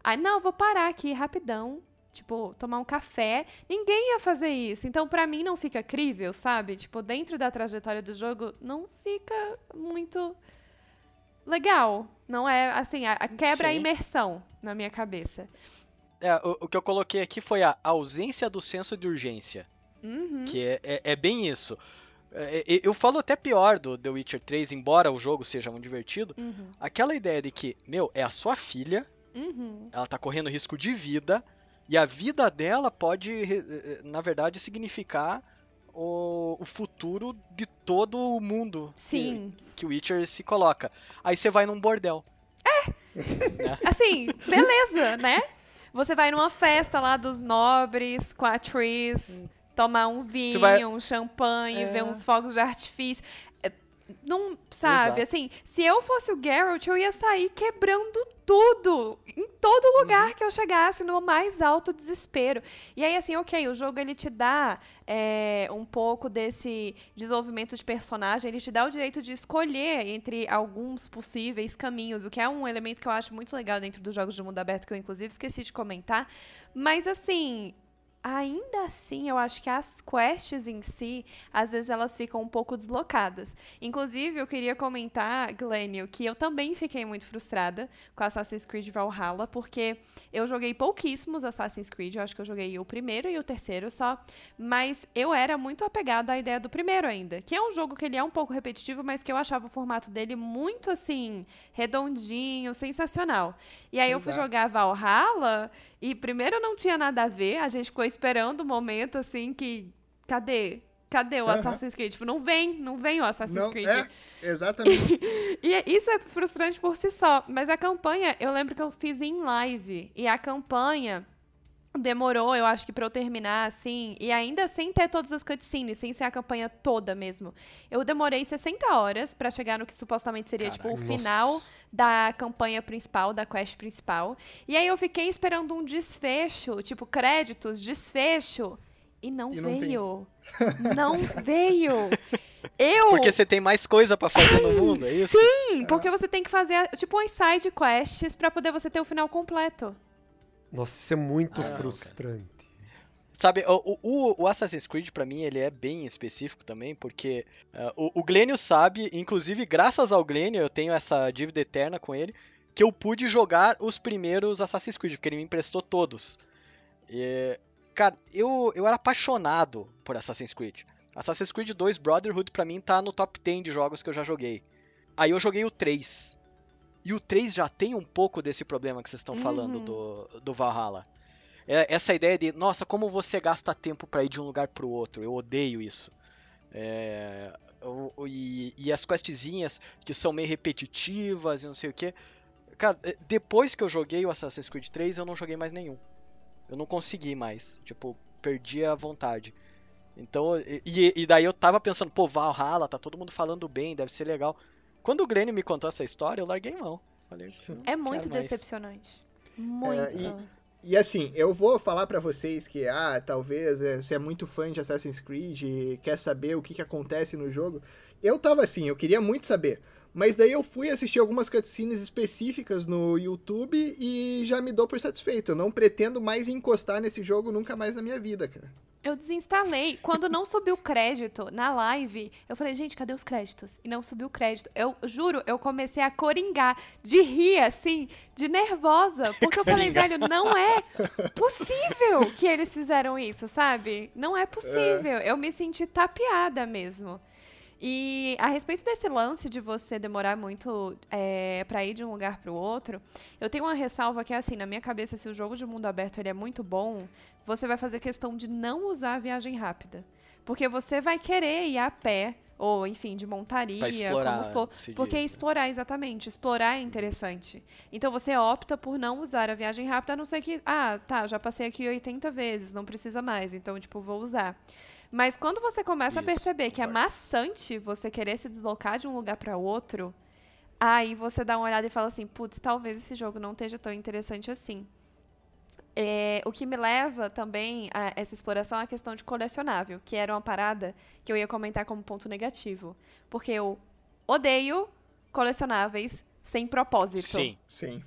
Aí, não, vou parar aqui rapidão, tipo, tomar um café. Ninguém ia fazer isso. Então, pra mim, não fica crível, sabe? Tipo, dentro da trajetória do jogo, não fica muito legal. Não é, assim, a, a quebra a Sim. imersão na minha cabeça. É, o, o que eu coloquei aqui foi a ausência do senso de urgência. Uhum. Que é, é, é bem isso. É, é, eu falo até pior do The Witcher 3, embora o jogo seja muito divertido. Uhum. Aquela ideia de que, meu, é a sua filha, Uhum. ela tá correndo risco de vida, e a vida dela pode, eh, na verdade, significar o, o futuro de todo o mundo que- Sim. que o Witcher se coloca. Aí você vai num bordel. Assim, beleza, né? Você vai numa festa lá dos nobres com a Tris, tomar um vinho, vai- um champanhe, É. ver uns fogos de artifício. É, Não, sabe, Exato. assim, se eu fosse o Geralt, eu ia sair quebrando tudo, em todo lugar Uhum. que eu chegasse, no mais alto desespero. E aí, assim, ok, o jogo ele te dá é, um pouco desse desenvolvimento de personagem, ele te dá o direito de escolher entre alguns possíveis caminhos, o que é um elemento que eu acho muito legal dentro dos jogos de mundo aberto, que eu inclusive esqueci de comentar. Mas assim, ainda assim, eu acho que as quests em si, às vezes elas ficam um pouco deslocadas. Inclusive, eu queria comentar, Glênio, que eu também fiquei muito frustrada com Assassin's Creed Valhalla, porque eu joguei pouquíssimos Assassin's Creed, eu acho que eu joguei o primeiro e o terceiro só, mas eu era muito apegada à ideia do primeiro ainda, que é um jogo que ele é um pouco repetitivo, mas que eu achava o formato dele muito, assim, redondinho, sensacional. E aí eu fui Exato. jogar Valhalla e primeiro não tinha nada a ver, a gente ficou esperando o momento assim que cadê? Cadê o. Assassin's Creed? Tipo, não vem, não vem o Assassin's Não, Creed. é, exatamente. E é- isso é frustrante por si só. Mas a campanha, eu lembro que eu fiz em live. E a campanha, demorou, eu acho que pra eu terminar, assim, e ainda sem ter todas as cutscenes, sem ser a campanha toda mesmo. Eu demorei 60 horas pra chegar no que supostamente seria, tipo, o Caraca. final da campanha principal, da quest principal. E aí eu fiquei esperando um desfecho, tipo, créditos, desfecho, e não E não veio. Não veio. Eu Porque você tem mais coisa pra fazer no mundo, é isso? Sim, porque você tem que fazer, tipo, umas side quests pra poder você ter o final completo. Nossa, isso é muito Ah, não, frustrante. Sabe, o, o, o Assassin's Creed, pra mim, ele é bem específico também, porque ah, o, o Glênio sabe, inclusive graças ao Glênio, eu tenho essa dívida eterna com ele, que eu pude jogar os primeiros Assassin's Creed, porque ele me emprestou todos. E, cara, eu, eu era apaixonado por Assassin's Creed. Assassin's Creed 2 Brotherhood, pra mim, tá no top 10 de jogos que eu já joguei. Aí eu joguei o 3. E o 3 já tem um pouco desse problema que vocês estão falando Uhum. do, do Valhalla. É, essa ideia de, nossa, como você gasta tempo pra ir de um lugar pro outro. Eu odeio isso. É, e, e as questzinhas que são meio repetitivas e não sei o que. Cara, é, depois que eu joguei o Assassin's Creed 3, eu não joguei mais nenhum. Eu não consegui mais. Tipo, perdi a vontade. Então, e- e daí eu tava pensando, pô, Valhalla, tá todo mundo falando bem, deve ser legal. Quando o Glenn me contou essa história, eu larguei mão. Falei, "Não É muito quero mais." decepcionante. Muito. E assim, eu vou falar pra vocês que, ah, talvez é, você é muito fã de Assassin's Creed e quer saber o que, que acontece no jogo. Eu tava assim, eu queria muito saber. Mas daí eu fui assistir algumas cutscenes específicas no YouTube e já me dou por satisfeito. Eu não pretendo mais encostar nesse jogo nunca mais na minha vida, cara. Eu desinstalei. Quando não subiu crédito na live, eu falei, gente, cadê os créditos? E não subiu crédito. Eu juro, eu comecei a coringar, de rir, assim, de nervosa. Porque eu falei, velho, não é possível que eles fizeram isso, sabe? Não é possível. Eu me senti tapeada mesmo. E a respeito desse lance de você demorar muito é, para ir de um lugar para o outro, eu tenho uma ressalva que é assim, na minha cabeça, se o jogo de mundo aberto ele é muito bom, você vai fazer questão de não usar a viagem rápida. Porque você vai querer ir a pé, ou enfim, de montaria, explorar, como for. Porque diz, né? explorar, exatamente, explorar é interessante. Então você opta por não usar a viagem rápida, a não ser que, ah, tá, já passei aqui 80 vezes, não precisa mais, então, tipo, vou usar. Mas quando você começa a Isso, perceber que é maçante você querer se deslocar de um lugar para outro, aí você dá uma olhada e fala assim, putz, talvez esse jogo não esteja tão interessante assim. É, o que me leva também a essa exploração é a questão de colecionável, que era uma parada que eu ia comentar como ponto negativo. Porque eu odeio colecionáveis sem propósito. Sim. Sim.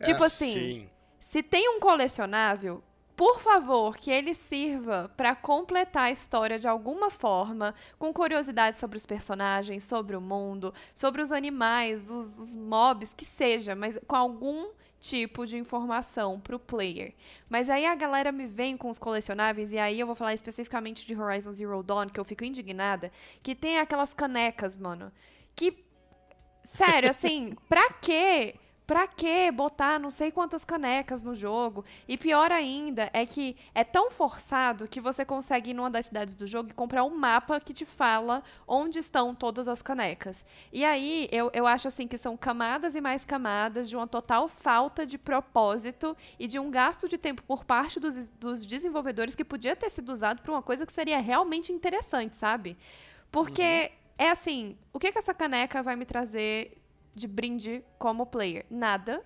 Tipo É, assim, Sim. se tem um colecionável, por favor, que ele sirva para completar a história de alguma forma, com curiosidade sobre os personagens, sobre o mundo, sobre os animais, os, os mobs, que seja, mas com algum tipo de informação pro player. Mas aí a galera me vem com os colecionáveis, e aí eu vou falar especificamente de Horizon Zero Dawn, que eu fico indignada, que tem aquelas canecas, mano, que Sério, assim, pra quê? Pra que botar não sei quantas canecas no jogo? E pior ainda é que é tão forçado que você consegue ir numa das cidades do jogo e comprar um mapa que te fala onde estão todas as canecas. E aí eu, eu acho assim que são camadas e mais camadas de uma total falta de propósito e de um gasto de tempo por parte dos, dos desenvolvedores que podia ter sido usado para uma coisa que seria realmente interessante, sabe? Porque é assim, o que, que essa caneca vai me trazer de brinde como player? Nada.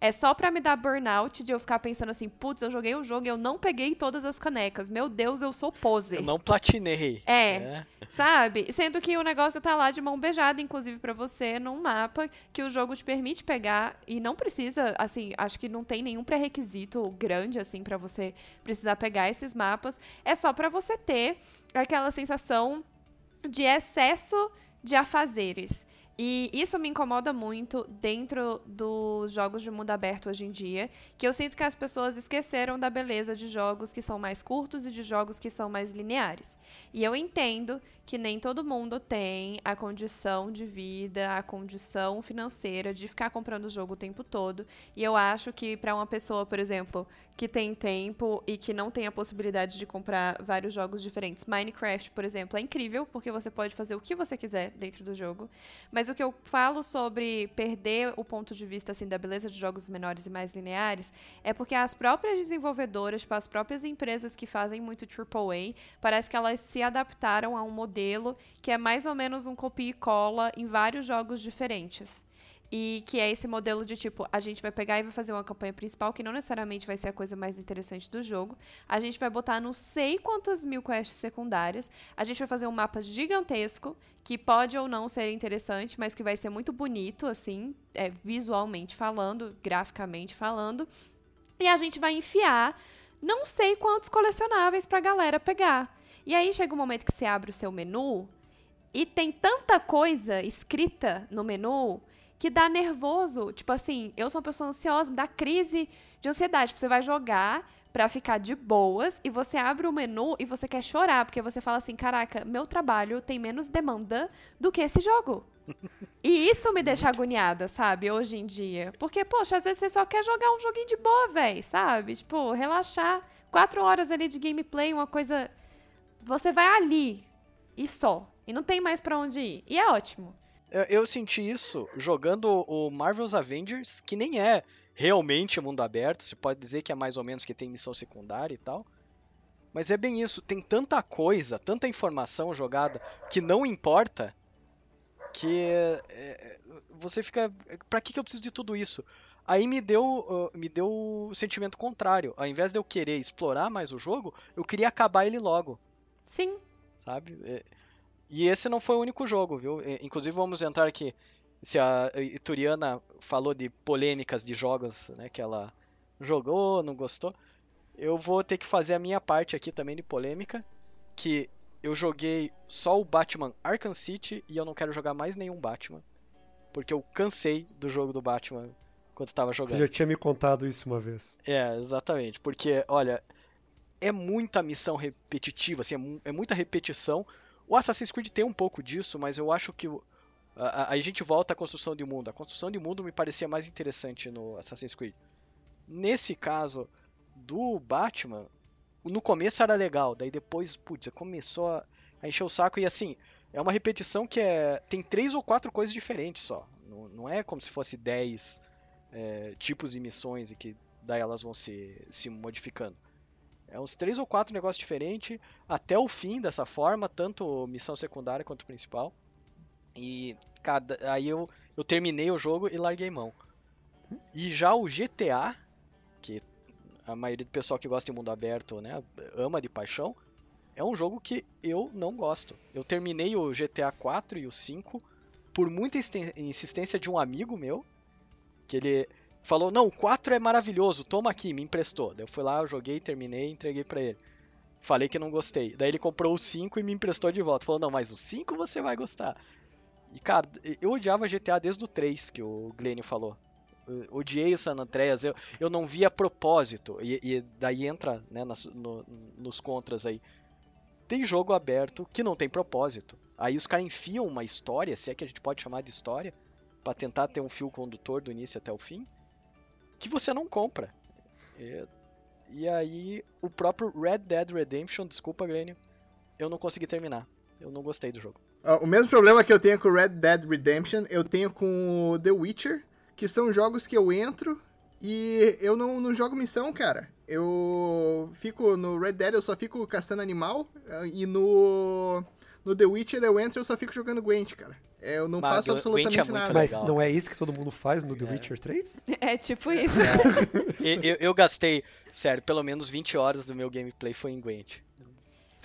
É só pra me dar burnout de eu ficar pensando assim, putz, eu joguei o jogo e eu não peguei todas as canecas. Meu Deus, eu sou poser. Eu não platinei. É. né? Sabe? Sendo que o negócio tá lá de mão beijada, inclusive pra você, num mapa que o jogo te permite pegar e não precisa, assim, acho que não tem nenhum pré-requisito grande, assim, pra você precisar pegar esses mapas. É só pra você ter aquela sensação de excesso de afazeres. E isso me incomoda muito dentro dos jogos de mundo aberto hoje em dia, que eu sinto que as pessoas esqueceram da beleza de jogos que são mais curtos e de jogos que são mais lineares. E eu entendo que nem todo mundo tem a condição de vida, a condição financeira de ficar comprando o jogo o tempo todo. E eu acho que para uma pessoa, por exemplo, que tem tempo e que não tem a possibilidade de comprar vários jogos diferentes, Minecraft, por exemplo, é incrível porque você pode fazer o que você quiser dentro do jogo. Mas o que eu falo sobre perder o ponto de vista assim da beleza de jogos menores e mais lineares é porque as próprias desenvolvedoras, tipo, as próprias empresas que fazem muito AAA, parece que elas se adaptaram a um modelo que é mais ou menos um copia e cola em vários jogos diferentes. E que é esse modelo de tipo, a gente vai pegar e vai fazer uma campanha principal, que não necessariamente vai ser a coisa mais interessante do jogo. A gente vai botar não sei quantas mil quests secundárias. A gente vai fazer um mapa gigantesco, que pode ou não ser interessante, mas que vai ser muito bonito, assim, é, visualmente falando, graficamente falando. E a gente vai enfiar não sei quantos colecionáveis pra galera pegar. E aí chega um momento que você abre o seu menu e tem tanta coisa escrita no menu que dá nervoso. Tipo assim, eu sou uma pessoa ansiosa, me dá crise de ansiedade. Tipo, você vai jogar pra ficar de boas e você abre o menu e você quer chorar, porque você fala assim: caraca, meu trabalho tem menos demanda do que esse jogo. E isso me deixa agoniada, sabe, hoje em dia. Porque, poxa, às vezes você só quer jogar um joguinho de boa, velho, sabe? Tipo, relaxar. Quatro horas ali de gameplay, uma coisa. Você vai ali e só. E não tem mais para onde ir. E é ótimo. Eu, senti isso jogando o Marvel's Avengers, que nem é realmente mundo aberto. Você pode dizer que é mais ou menos que tem missão secundária e tal. Mas é bem isso. Tem tanta coisa, tanta informação jogada que não importa que é, você fica. Pra que, que eu preciso de tudo isso? Aí me deu, me deu o sentimento contrário. Ao invés de eu querer explorar mais o jogo, eu queria acabar ele logo. Sim. Sabe? É, e esse não foi o único jogo, viu? Inclusive, vamos entrar aqui. Se a Ituriana falou de polêmicas de jogos né, que ela jogou, não gostou, eu vou ter que fazer a minha parte aqui também de polêmica. Que eu joguei só o Batman Arkham City e eu não quero jogar mais nenhum Batman. Porque eu cansei do jogo do Batman quando estava jogando. Você já tinha me contado isso uma vez. É, exatamente. Porque, olha, é muita missão repetitiva, assim, é, é muita repetição. O Assassin's Creed tem um pouco disso, mas eu acho que. Aí a, gente volta à construção de mundo. A construção de mundo me parecia mais interessante no Assassin's Creed. Nesse caso do Batman, no começo era legal, daí depois, putz, começou a, encher o saco e assim, é uma repetição que é, tem três ou quatro coisas diferentes só. Não, não é como se fosse dez é, tipos de missões e que daí elas vão se, se modificando. É uns três ou quatro negócios diferentes até o fim dessa forma, tanto missão secundária quanto principal. E cada, aí eu, eu terminei o jogo e larguei mão. E já o GTA, que a maioria do pessoal que gosta de mundo aberto, né, ama de paixão, é um jogo que eu não gosto. Eu terminei o GTA 4 e o 5 por muita insistência de um amigo meu, que ele falou: "Não, o 4 é maravilhoso, toma aqui", me emprestou. Daí eu fui lá, eu joguei, terminei, entreguei para ele. Falei que não gostei. Daí ele comprou o 5 e me emprestou de volta. Falou: "Não, mas o 5 você vai gostar". E cara, eu odiava GTA desde o 3 que o Glenn falou odiei o San Andreas, eu, eu não via propósito. E, e daí entra né, nas, no, nos contras aí. Tem jogo aberto que não tem propósito. Aí os caras enfiam uma história, se é que a gente pode chamar de história, para tentar ter um fio condutor do início até o fim, que você não compra. E, e aí o próprio Red Dead Redemption, desculpa, Glênio, eu não consegui terminar. Eu não gostei do jogo. O mesmo problema que eu tenho com Red Dead Redemption, eu tenho com The Witcher que são jogos que eu entro e eu não, não jogo missão, cara. Eu fico no Red Dead, eu só fico caçando animal e no no The Witcher eu entro e eu só fico jogando Gwent, cara. Eu não Mas faço absolutamente é nada. Mas não é isso que todo mundo faz no The é. Witcher 3? É tipo isso. É. eu, eu, gastei, sério, pelo menos 20 horas do meu gameplay foi em Gwent.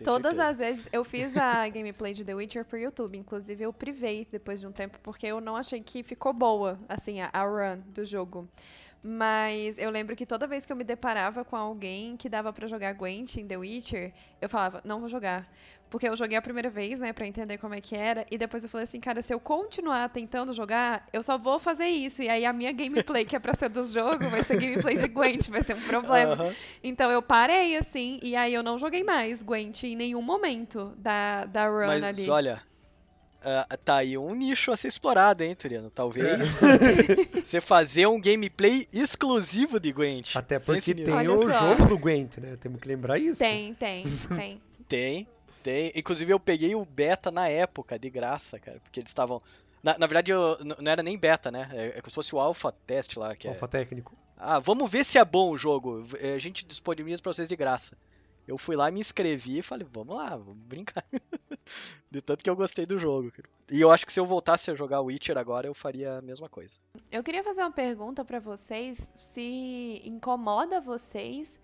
Todas certeza. as vezes eu fiz a gameplay de The Witcher pro YouTube, inclusive eu privei depois de um tempo porque eu não achei que ficou boa, assim, a, a run do jogo. Mas eu lembro que toda vez que eu me deparava com alguém que dava para jogar Gwent em The Witcher, eu falava, não vou jogar. Porque eu joguei a primeira vez, né, pra entender como é que era. E depois eu falei assim, cara, se eu continuar tentando jogar, eu só vou fazer isso. E aí a minha gameplay, que é pra ser do jogo, vai ser gameplay de Gwent, vai ser um problema. Uhum. Então eu parei, assim, e aí eu não joguei mais Gwent em nenhum momento da, da run Mas, ali. Mas olha, Uh, tá aí um nicho a ser explorado, hein, Turiano? Talvez é. você fazer um gameplay exclusivo de Gwent. Até porque tem o jogo do Gwent, né? Temos que lembrar isso. Tem, tem, tem. tem. Tem. Inclusive eu peguei o beta na época, de graça, cara. Porque eles estavam. Na, na verdade, eu, não era nem beta, né? É, é como se fosse o alpha teste lá. Que é, Alfa técnico. ah, vamos ver se é bom o jogo. V- A gente disponibiliza pra vocês de graça. Eu fui lá, me inscrevi e falei, vamos lá, vamos brincar. De tanto que eu gostei do jogo. cara. E eu acho que se eu voltasse a jogar Witcher agora, eu faria a mesma coisa. Eu queria fazer uma pergunta pra vocês, se incomoda vocês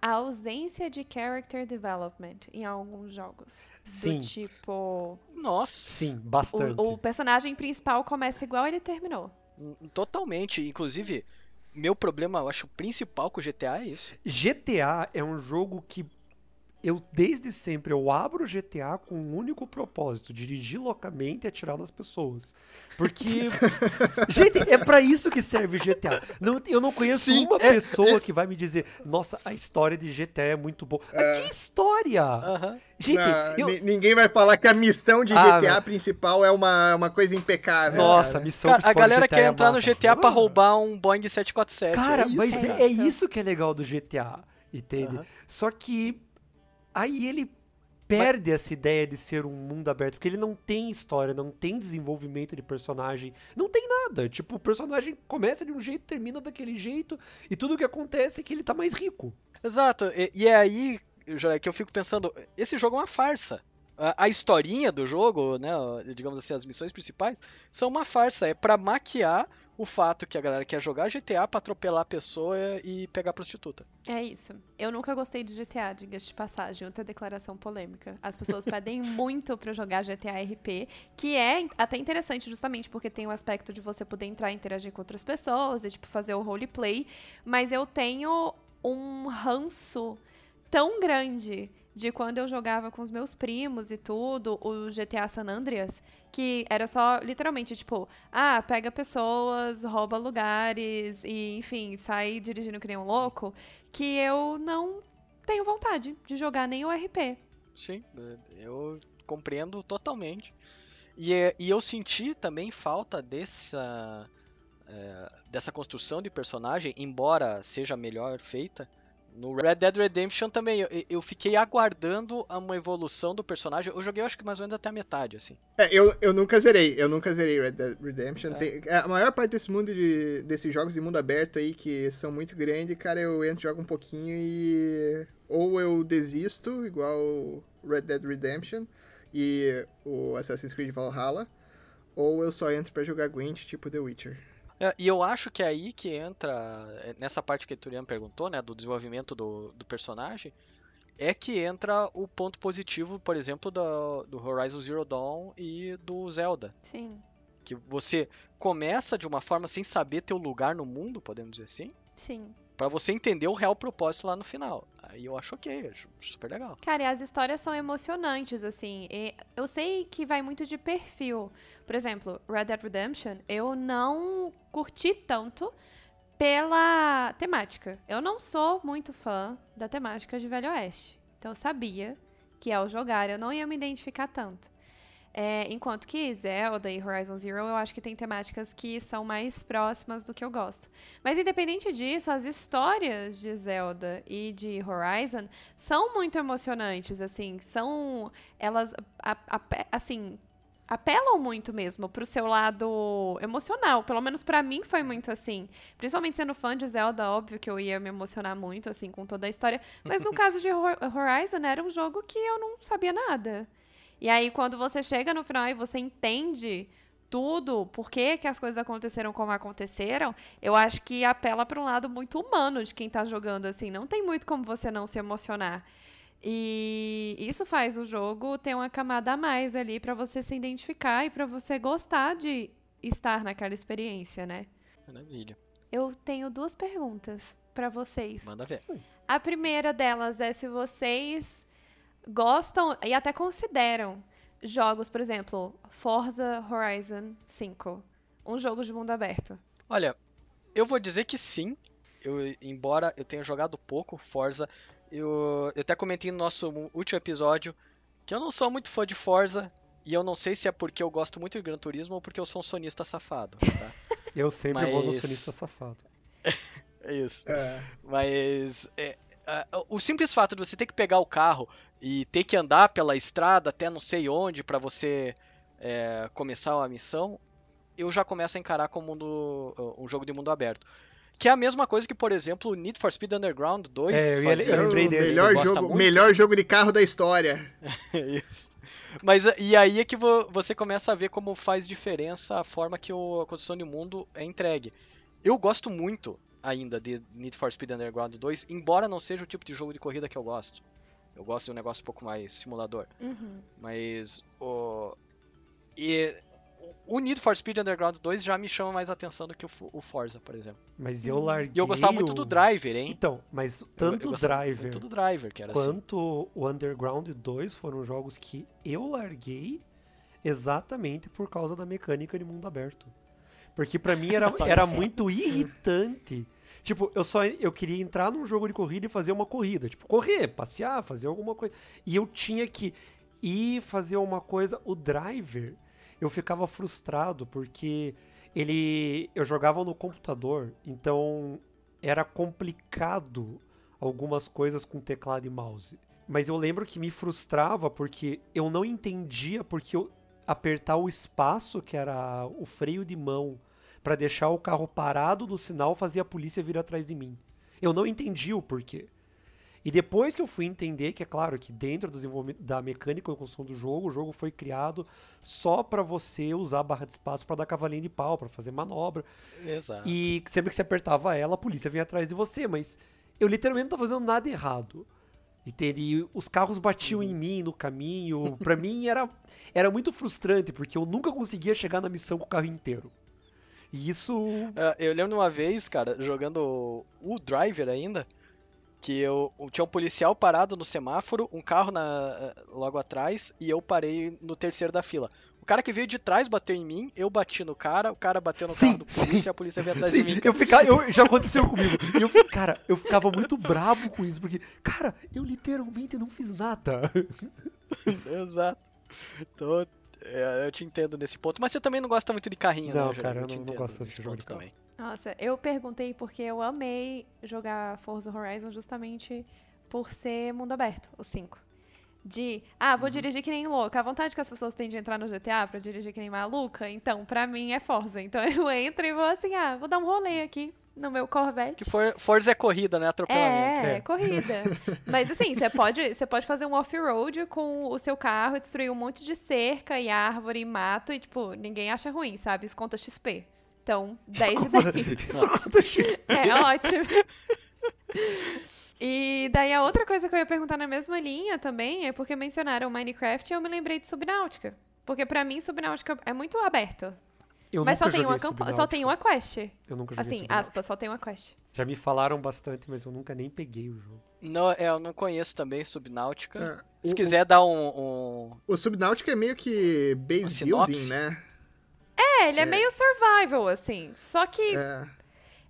a ausência de character development em alguns jogos. Sim. Do tipo, Nossa! Sim, bastante. o, o personagem principal começa igual ele terminou. Hum, Totalmente. Inclusive, meu problema, eu acho, principal com o GTA é isso. GTA é um jogo que eu desde sempre eu abro o GTA com um único propósito, dirigir loucamente e atirar nas pessoas. Porque gente, é pra isso que serve GTA. Não, eu não conheço Sim, uma é- pessoa que vai me dizer: "Nossa, a história de GTA é muito boa". Mas que história? Gente, Não, eu- ni- Ninguém vai falar que a missão de Ah, GTA não. principal é uma, uma coisa impecável. nossa, a cara. missão Cara, a galera GTA quer é entrar no. GTA pra Ah, roubar um Boeing 747. Cara, é isso, mas cara. é, é Isso. que é legal do GTA, entende? Aham. Só que aí ele perde essa ideia de ser um mundo aberto, porque ele não tem história, não tem desenvolvimento de personagem, não tem nada. Tipo, o personagem começa de um jeito, termina daquele jeito, e tudo que acontece é que ele tá mais rico. Exato, e, e é aí já que eu fico pensando, esse jogo é uma farsa. A, a historinha do jogo, né, digamos assim, as missões principais, são uma farsa. É pra maquiar o fato que a galera quer jogar GTA pra atropelar a pessoa e pegar prostituta. É isso. Eu nunca gostei de GTA, diga-se de passagem, outra declaração polêmica. As pessoas pedem muito pra jogar GTA RP, que é até interessante justamente porque tem o aspecto de você poder entrar e interagir com outras pessoas e tipo fazer o roleplay, mas eu tenho um ranço tão grande de quando eu jogava com os meus primos e tudo, o GTA San Andreas, que era só literalmente tipo, ah, pega pessoas, rouba lugares e enfim, sai dirigindo que nem um louco, que eu não tenho vontade de jogar nem o RP. Sim, eu compreendo totalmente. E, e eu senti também falta dessa, é, dessa construção de personagem, embora seja melhor feita. No Red Dead Redemption também, eu, eu fiquei aguardando uma evolução do personagem. Eu joguei, acho que mais ou menos até a metade, assim. É, eu, eu nunca zerei, eu nunca zerei Red Dead Redemption. É. Tem- a maior parte desse mundo de, desses jogos de mundo aberto aí, que são muito grandes, cara, eu entro, jogo um pouquinho e. Ou eu desisto, igual Red Dead Redemption e o Assassin's Creed Valhalla, ou eu só entro pra jogar Gwent, tipo The Witcher. É, e eu acho que é aí que entra, é, nessa parte que a Turian perguntou, né, do desenvolvimento do, do personagem, é que entra o ponto positivo, por exemplo, do, do Horizon Zero Dawn e do Zelda. Sim, Que você começa de uma forma sem saber teu lugar no mundo, podemos dizer assim, sim. Pra você entender o real propósito lá no final. Aí eu acho ok, acho super legal. Cara, e as histórias são emocionantes, assim. Eu sei que vai muito de perfil. Por exemplo, Red Dead Redemption, eu não curti tanto pela temática. Eu não sou muito fã da temática de Velho Oeste. Então eu sabia que ao jogar eu não ia me identificar tanto. É, enquanto que Zelda e Horizon Zero eu acho que tem temáticas que são mais próximas do que eu gosto. Mas independente disso, as histórias de Zelda e de Horizon são muito emocionantes, assim, são elas a- a- assim apelam muito mesmo pro seu lado emocional. Pelo menos pra mim foi muito assim. Principalmente sendo fã de Zelda, óbvio que eu ia me emocionar muito assim com toda a história, mas no caso de Hor- Horizon era um jogo que eu não sabia nada. E aí quando você chega no final e você entende tudo, por que, que as coisas aconteceram como aconteceram, eu acho que apela para um lado muito humano de quem tá jogando assim. Não tem muito como você não se emocionar. E isso faz o jogo ter uma camada a mais ali para você se identificar e para você gostar de estar naquela experiência, né? Maravilha. Eu tenho duas perguntas para vocês. Manda ver. A primeira delas é se vocês gostam e até consideram jogos, por exemplo, Forza Horizon 5, um jogo de mundo aberto. Olha, eu vou dizer que sim. Eu, embora eu tenha jogado pouco Forza, eu, eu até comentei no nosso último episódio que eu não sou muito fã de Forza. E eu não sei se é porque eu gosto muito de Gran Turismo ou porque eu sou um sonista safado, tá? Eu sempre vou no Mas- sonista safado. É isso. É, Mas é, a- o simples fato de você ter que pegar o carro e ter que andar pela estrada até não sei onde pra você é, começar uma missão eu já começo a encarar como mundo, um jogo de mundo aberto. Que é a mesma coisa que, por exemplo, o Need for Speed Underground 2 É, eu ia- fazia. eu lembrei o desse, melhor jogo, muito. melhor jogo de carro da história. Isso. Mas e aí é que vo- você começa a ver como faz diferença a forma que o- a construção de mundo é entregue. Eu gosto muito ainda de Need for Speed Underground 2, embora não seja o tipo de jogo de corrida que eu gosto. Eu gosto de um negócio um pouco mais simulador. Uhum. Mas o. E o Need for Speed Underground 2 já me chama mais atenção do que o, Fo- o Forza, por exemplo. Mas eu larguei. E eu gostava muito o- do Driver, hein? Então, mas Eu- eu tanto o gostava Driver Muito do Driver, que era assim. quanto o Underground 2 foram jogos que eu larguei exatamente por causa da mecânica de mundo aberto. Porque pra mim era, era muito irritante. Tipo, eu só eu queria entrar num jogo de corrida e fazer uma corrida, tipo, correr, passear, fazer alguma coisa. E eu tinha que ir fazer uma coisa, o driver, eu ficava frustrado porque ele eu jogava no computador, então era complicado algumas coisas com teclado e mouse. Mas eu lembro que me frustrava porque eu não entendia porque eu apertar o espaço, que era o freio de mão, para deixar o carro parado no sinal fazia a polícia vir atrás de mim. Eu não entendi o porquê. E depois que eu fui entender que é claro que dentro do desenvolvimento da mecânica e construção do jogo, o jogo foi criado só para você usar a barra de espaço para dar cavalinho de pau, para fazer manobra. Exato. E sempre que você apertava ela, a polícia vinha atrás de você, mas eu literalmente não tava fazendo nada errado. E teria, os carros batiam em mim no caminho. Pra mim era, era muito frustrante, porque eu nunca conseguia chegar na missão com o carro inteiro. E isso. Ah, Eu lembro de uma vez, cara, jogando o Driver ainda, que eu tinha um policial parado no semáforo, um carro na, logo atrás, e eu parei no terceiro da fila. O cara que veio de trás bateu em mim, eu bati no cara, o cara bateu no Sim, carro do sim. polícia e a polícia veio atrás Sim, de mim. eu ficava, eu, já aconteceu comigo. Eu, cara, eu ficava muito bravo com isso, porque, cara, eu literalmente não fiz nada. Exato. Então, eu te entendo nesse ponto. Mas você também não gosta muito de carrinho, Não, né, Jair? cara, eu te não- não gosto desse jogo de carro. também. Nossa, eu perguntei porque eu amei jogar Forza Horizon justamente por ser mundo aberto, o 5. De, ah, vou dirigir que nem louca. A vontade que as pessoas têm de entrar no GTA pra dirigir que nem maluca, então, pra mim é Forza. Então eu entro e vou assim, ah, vou dar um rolê aqui no meu Corvette. Que for, Forza é corrida, né? Atropelamento. É, É. corrida. Mas assim, você pode, você pode fazer um off-road com o seu carro e destruir um monte de cerca e árvore e mato e, tipo, ninguém acha ruim, sabe? Isso conta XP. Então, 10 de 10. Nossa, XP. É ótimo. E daí a outra coisa que eu ia perguntar na mesma linha também é porque mencionaram Minecraft e eu me lembrei de Subnáutica. Porque pra mim Subnáutica é muito aberto. Eu mas só tem, uma só Subnáutica. tem uma quest. Eu nunca joguei Assim, Subnáutica. aspas, só tem uma quest. Já me falaram bastante, mas eu nunca nem peguei o jogo. Não, é, eu não conheço também Subnáutica. É, Se o- quiser dar um, um- O Subnautica é meio que base building, né? É, ele é, meio survival, assim. Só que É.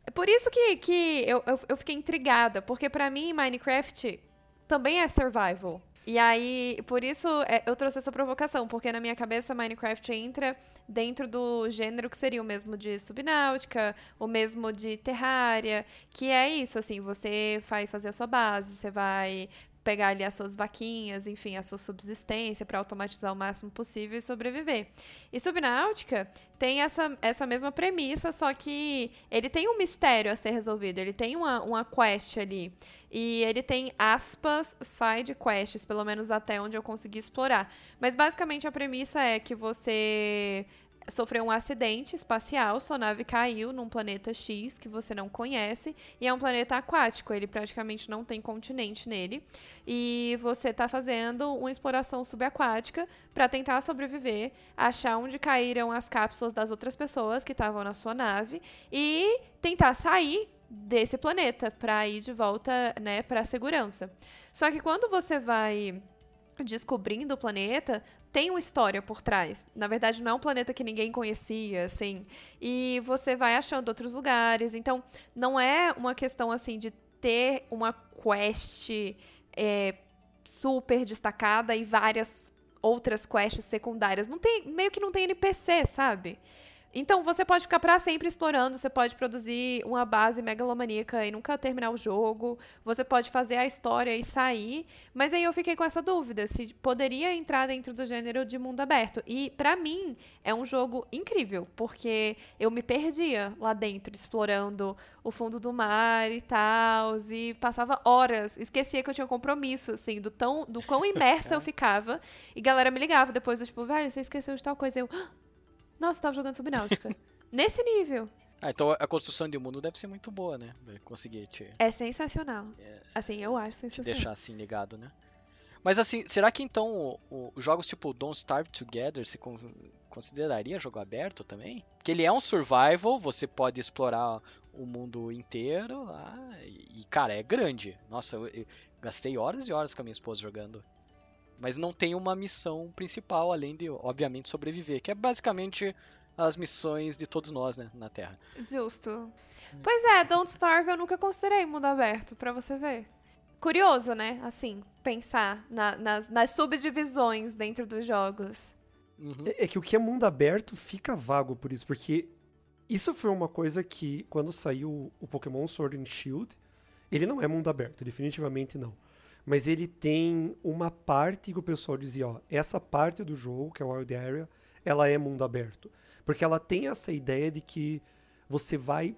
É por isso que, que eu, eu, eu fiquei intrigada, porque pra mim Minecraft também é survival. E aí, por isso é, eu trouxe essa provocação, porque na minha cabeça Minecraft entra dentro do gênero que seria o mesmo de Subnáutica, o mesmo de Terraria, que é isso, assim, você vai fazer a sua base, você vai pegar ali as suas vaquinhas, enfim, a sua subsistência para automatizar o máximo possível e sobreviver. E Subnáutica tem essa, essa mesma premissa, só que ele tem um mistério a ser resolvido, ele tem uma, uma quest ali. E ele tem aspas side quests, pelo menos até onde eu consegui explorar. Mas basicamente a premissa é que você sofreu um acidente espacial, sua nave caiu num planeta X que você não conhece e é um planeta aquático, ele praticamente não tem continente nele. E você está fazendo uma exploração subaquática para tentar sobreviver, achar onde caíram as cápsulas das outras pessoas que estavam na sua nave e tentar sair desse planeta para ir de volta, né, para segurança. Só que quando você vai descobrindo o planeta, tem uma história por trás. Na verdade, não é um planeta que ninguém conhecia, assim. E você vai achando outros lugares. Então, não é uma questão assim de ter uma quest é, super destacada e várias outras quests secundárias. Não tem, meio que não tem NPC, sabe? Então você pode ficar para sempre explorando, você pode produzir uma base megalomaníaca e nunca terminar o jogo, você pode fazer a história e sair, mas aí eu fiquei com essa dúvida se poderia entrar dentro do gênero de mundo aberto. E para mim é um jogo incrível, porque eu me perdia lá dentro explorando o fundo do mar e tal, e passava horas, esquecia que eu tinha um compromisso, assim, do tão do quão imersa eu ficava. E galera me ligava depois do tipo, velho, você esqueceu de tal coisa, eu ah, nossa, eu tava jogando Subnáutica. Nesse nível. Ah, então a construção de mundo deve ser muito boa, né? Conseguir te. É sensacional. É... Assim, eu acho sensacional. Te deixar assim ligado, né? Mas assim, será que então os jogos tipo Don't Starve Together se consideraria jogo aberto também? Porque ele é um survival, você pode explorar o mundo inteiro lá. E, cara, é grande. Nossa, eu, eu gastei horas e horas com a minha esposa jogando mas não tem uma missão principal além de, obviamente, sobreviver, que é basicamente as missões de todos nós, né, na Terra. Justo. Pois é, Don't Starve eu nunca considerei mundo aberto, para você ver. Curioso, né? Assim, pensar na, nas, nas subdivisões dentro dos jogos. Uhum. É, é que o que é mundo aberto fica vago por isso, porque isso foi uma coisa que, quando saiu o Pokémon Sword and Shield, ele não é mundo aberto, definitivamente não mas ele tem uma parte que o pessoal dizia, ó, essa parte do jogo, que é o Wild Area, ela é mundo aberto. Porque ela tem essa ideia de que você vai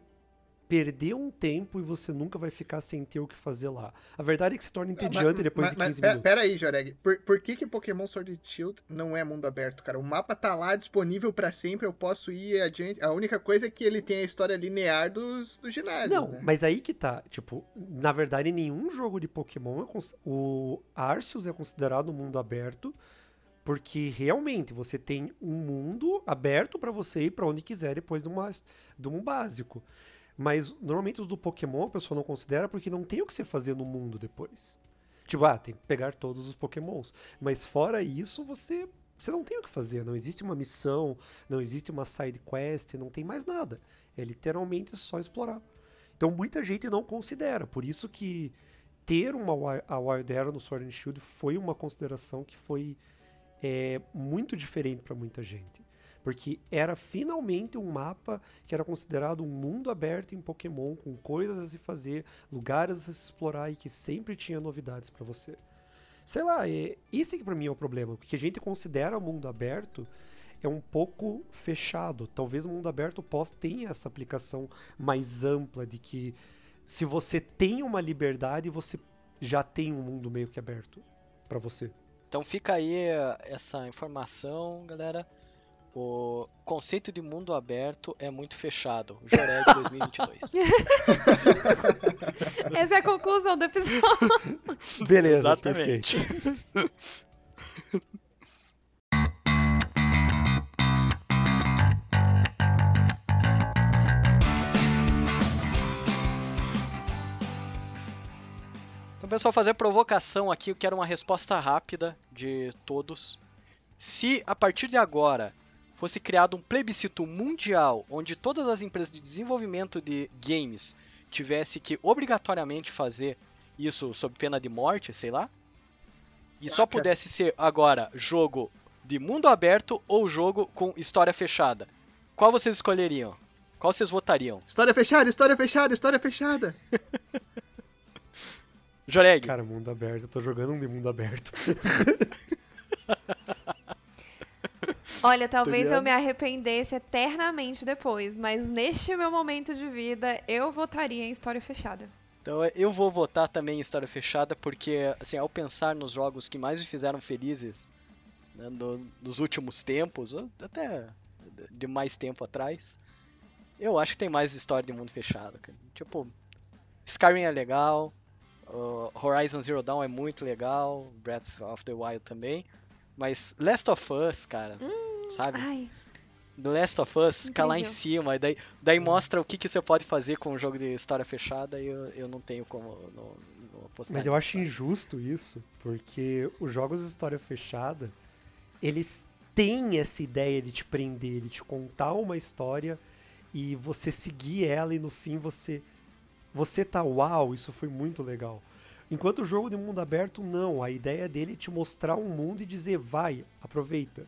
perder um tempo e você nunca vai ficar sem ter o que fazer lá. A verdade é que se torna entediante mas, depois mas, de 15 mas, minutos. Pera aí, Joreg. Por, por, que, que Pokémon Sword Shield não é mundo aberto, cara? O mapa tá lá disponível para sempre, eu posso ir adiante. A única coisa é que ele tem a história linear dos, dos ginásios, Não, né? mas aí que tá. Tipo, na verdade, nenhum jogo de Pokémon, é o Arceus é considerado mundo aberto, porque realmente você tem um mundo aberto para você ir para onde quiser depois de, uma, de um básico. Mas normalmente os do Pokémon a pessoa não considera porque não tem o que você fazer no mundo depois. Tipo, ah, tem que pegar todos os Pokémons. Mas fora isso, você você não tem o que fazer, não existe uma missão, não existe uma side quest, não tem mais nada. É literalmente só explorar. Então muita gente não considera, por isso que ter uma a Wild Era no Sword and Shield foi uma consideração que foi é, muito diferente para muita gente porque era finalmente um mapa que era considerado um mundo aberto em Pokémon, com coisas a se fazer, lugares a se explorar e que sempre tinha novidades para você. Sei lá, é, esse que para mim é o problema, porque a gente considera o mundo aberto é um pouco fechado. Talvez o mundo aberto possa ter essa aplicação mais ampla de que se você tem uma liberdade, você já tem um mundo meio que aberto para você. Então fica aí essa informação, galera. O conceito de mundo aberto é muito fechado. Joreg 2022. Essa é a conclusão do episódio. Beleza, Exatamente. Então, pessoal, fazer a provocação aqui, eu quero uma resposta rápida de todos. Se a partir de agora fosse criado um plebiscito mundial onde todas as empresas de desenvolvimento de games tivesse que obrigatoriamente fazer isso sob pena de morte, sei lá, e só pudesse ser agora jogo de mundo aberto ou jogo com história fechada, qual vocês escolheriam? Qual vocês votariam? História fechada, história fechada, história fechada. Joreg. Cara, mundo aberto, eu tô jogando um de mundo aberto. Olha, talvez eu me arrependesse eternamente depois, mas neste meu momento de vida, eu votaria em História Fechada. Então eu vou votar também em História Fechada, porque, assim, ao pensar nos jogos que mais me fizeram felizes né, no, nos últimos tempos, até de mais tempo atrás, eu acho que tem mais história de mundo fechado. Cara. Tipo, Skyrim é legal, uh, Horizon Zero Dawn é muito legal, Breath of the Wild também, mas Last of Us, cara, hum, sabe? Ai. The Last of Us fica lá em cima, e daí, daí mostra o que, que você pode fazer com um jogo de história fechada e eu, eu não tenho como não, não apostar. Mas eu acho injusto isso, porque os jogos de história fechada, eles têm essa ideia de te prender, de te contar uma história e você seguir ela e no fim você você tá uau, isso foi muito legal. Enquanto o jogo de mundo aberto, não. A ideia dele é te mostrar um mundo e dizer, vai, aproveita.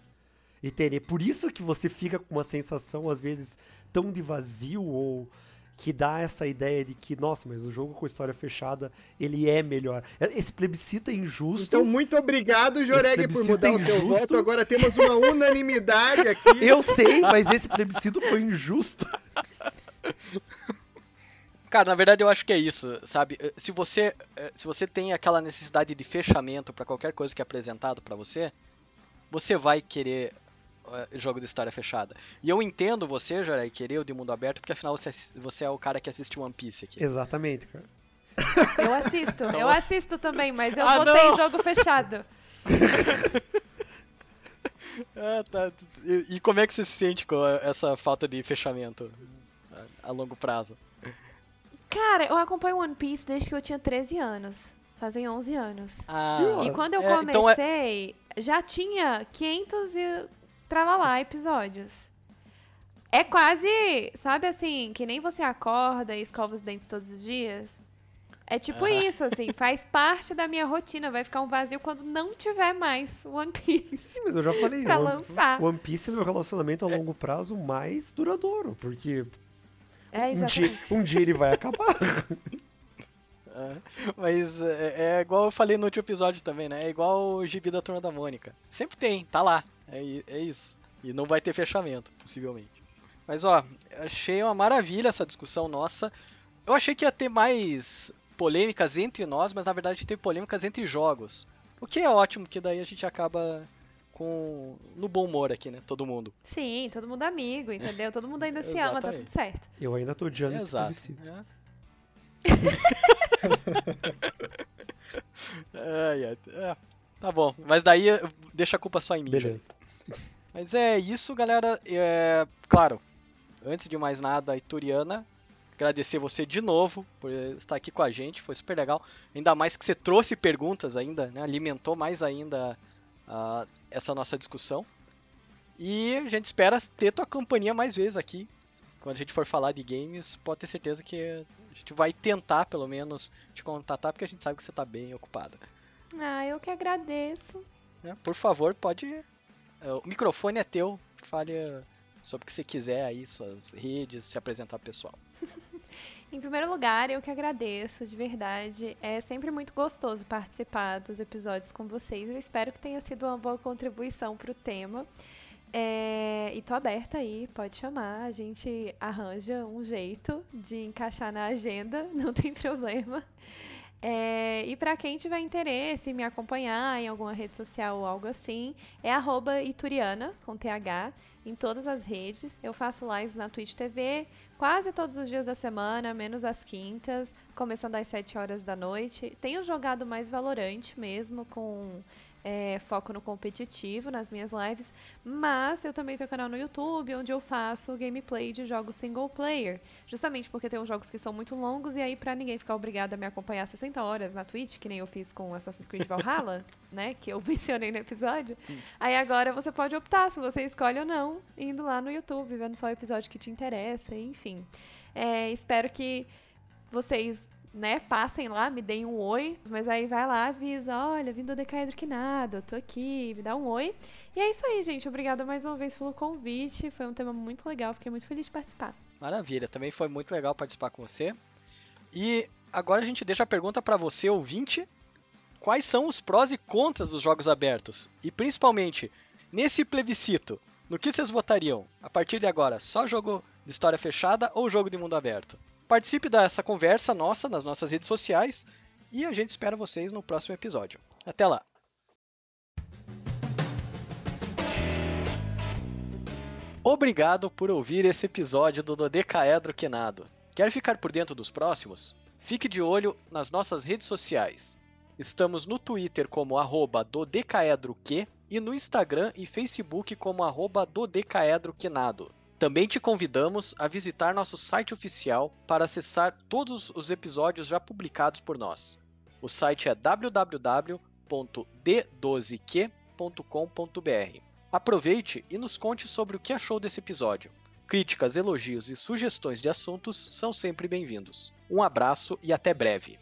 E ter. Por isso que você fica com uma sensação, às vezes, tão de vazio ou que dá essa ideia de que, nossa, mas o jogo com história fechada, ele é melhor. Esse plebiscito é injusto. Então, muito obrigado, Joreg, por mudar é o seu voto. Agora temos uma unanimidade aqui. Eu sei, mas esse plebiscito foi injusto. Cara, na verdade eu acho que é isso, sabe? Se você, se você tem aquela necessidade de fechamento para qualquer coisa que é apresentado para você, você vai querer jogo de história fechada. E eu entendo você, Jorei, querer o de mundo aberto, porque afinal você, você é o cara que assiste One Piece aqui. Exatamente, cara. Eu assisto, eu assisto também, mas eu ah, votei não. jogo fechado. ah, tá. E, e, como é que você se sente com essa falta de fechamento a, a longo prazo? Cara, eu acompanho One Piece desde que eu tinha 13 anos. Fazem 11 anos. Ah, e quando eu é, comecei, então é... já tinha 500 e tralalá episódios. É quase, sabe assim, que nem você acorda e escova os dentes todos os dias. É tipo ah. isso, assim, faz parte da minha rotina. Vai ficar um vazio quando não tiver mais One Piece. Sim, mas eu já falei. pra One, lançar. One Piece é meu relacionamento a longo prazo mais duradouro, porque é, um, dia, um dia ele vai acabar. É, mas é, é, igual eu falei no último episódio também, né? É igual o gibi da Turma da Mônica. Sempre tem, tá lá. É, é isso. E não vai ter fechamento, possivelmente. Mas ó, achei uma maravilha essa discussão nossa. Eu achei que ia ter mais polêmicas entre nós, mas na verdade teve polêmicas entre jogos. O que é ótimo, que daí a gente acaba com no bom humor aqui, né? Todo mundo. Sim, todo mundo amigo, entendeu? Todo mundo ainda se ama, tá tudo certo. Eu ainda tô odiando Exato. esse é. é, é, tá bom, mas daí deixa a culpa só em mim. Beleza. Mas é isso, galera. É, claro, antes de mais nada, Ituriana, agradecer você de novo por estar aqui com a gente, foi super legal. Ainda mais que você trouxe perguntas ainda, né? alimentou mais ainda uh, essa nossa discussão. E a gente espera ter tua companhia mais vezes aqui. Quando a gente for falar de games, pode ter certeza que a gente vai tentar, pelo menos, te contatar, porque a gente sabe que você está bem ocupada. Ah, eu que agradeço. É, por favor, pode. É, o microfone é teu. Fale sobre o que você quiser aí, suas redes, se apresentar pessoal. Em primeiro lugar, eu que agradeço, de verdade. É sempre muito gostoso participar dos episódios com vocês. Eu espero que tenha sido uma boa contribuição para o tema. É, e tô aberta aí, pode chamar. A gente arranja um jeito de encaixar na agenda, não tem problema. É, e para quem tiver interesse em me acompanhar em alguma rede social ou algo assim, é Ituriana, com TH, em todas as redes. Eu faço lives na Twitch TV quase todos os dias da semana, menos as quintas, começando às 7 horas da noite. Tenho jogado mais Valorante mesmo, com é, foco no competitivo nas minhas lives, mas eu também tenho canal no YouTube onde eu faço gameplay de jogos single player, justamente porque tem uns jogos que são muito longos e aí para ninguém ficar obrigado a me acompanhar 60 horas na Twitch, que nem eu fiz com Assassin's Creed Valhalla, né, que eu mencionei no episódio. Aí agora você pode optar se você escolhe ou não, indo lá no YouTube, vendo só o episódio que te interessa, enfim. É, espero que vocês né, passem lá, me deem um oi, mas aí vai lá, avisa, olha, vim do Decaedro que nada, tô aqui, me dá um oi. E é isso aí, gente, obrigada mais uma vez pelo convite, foi um tema muito legal, fiquei muito feliz de participar. Maravilha, também foi muito legal participar com você. E agora a gente deixa a pergunta para você, ouvinte, quais são os prós e contras dos jogos abertos? E principalmente, nesse plebiscito, no que vocês votariam? A partir de agora, só jogo de história fechada ou jogo de mundo aberto? Participe dessa conversa nossa nas nossas redes sociais e a gente espera vocês no próximo episódio. Até lá! Obrigado por ouvir esse episódio do Dodecaedro Quinado. Quer ficar por dentro dos próximos? Fique de olho nas nossas redes sociais. Estamos no Twitter como arroba dodecaedroq e no Instagram e Facebook como arroba dodecaedroquinado. Também te convidamos a visitar nosso site oficial para acessar todos os episódios já publicados por nós. O site é www.d12q.com.br. Aproveite e nos conte sobre o que achou desse episódio. Críticas, elogios e sugestões de assuntos são sempre bem-vindos. Um abraço e até breve!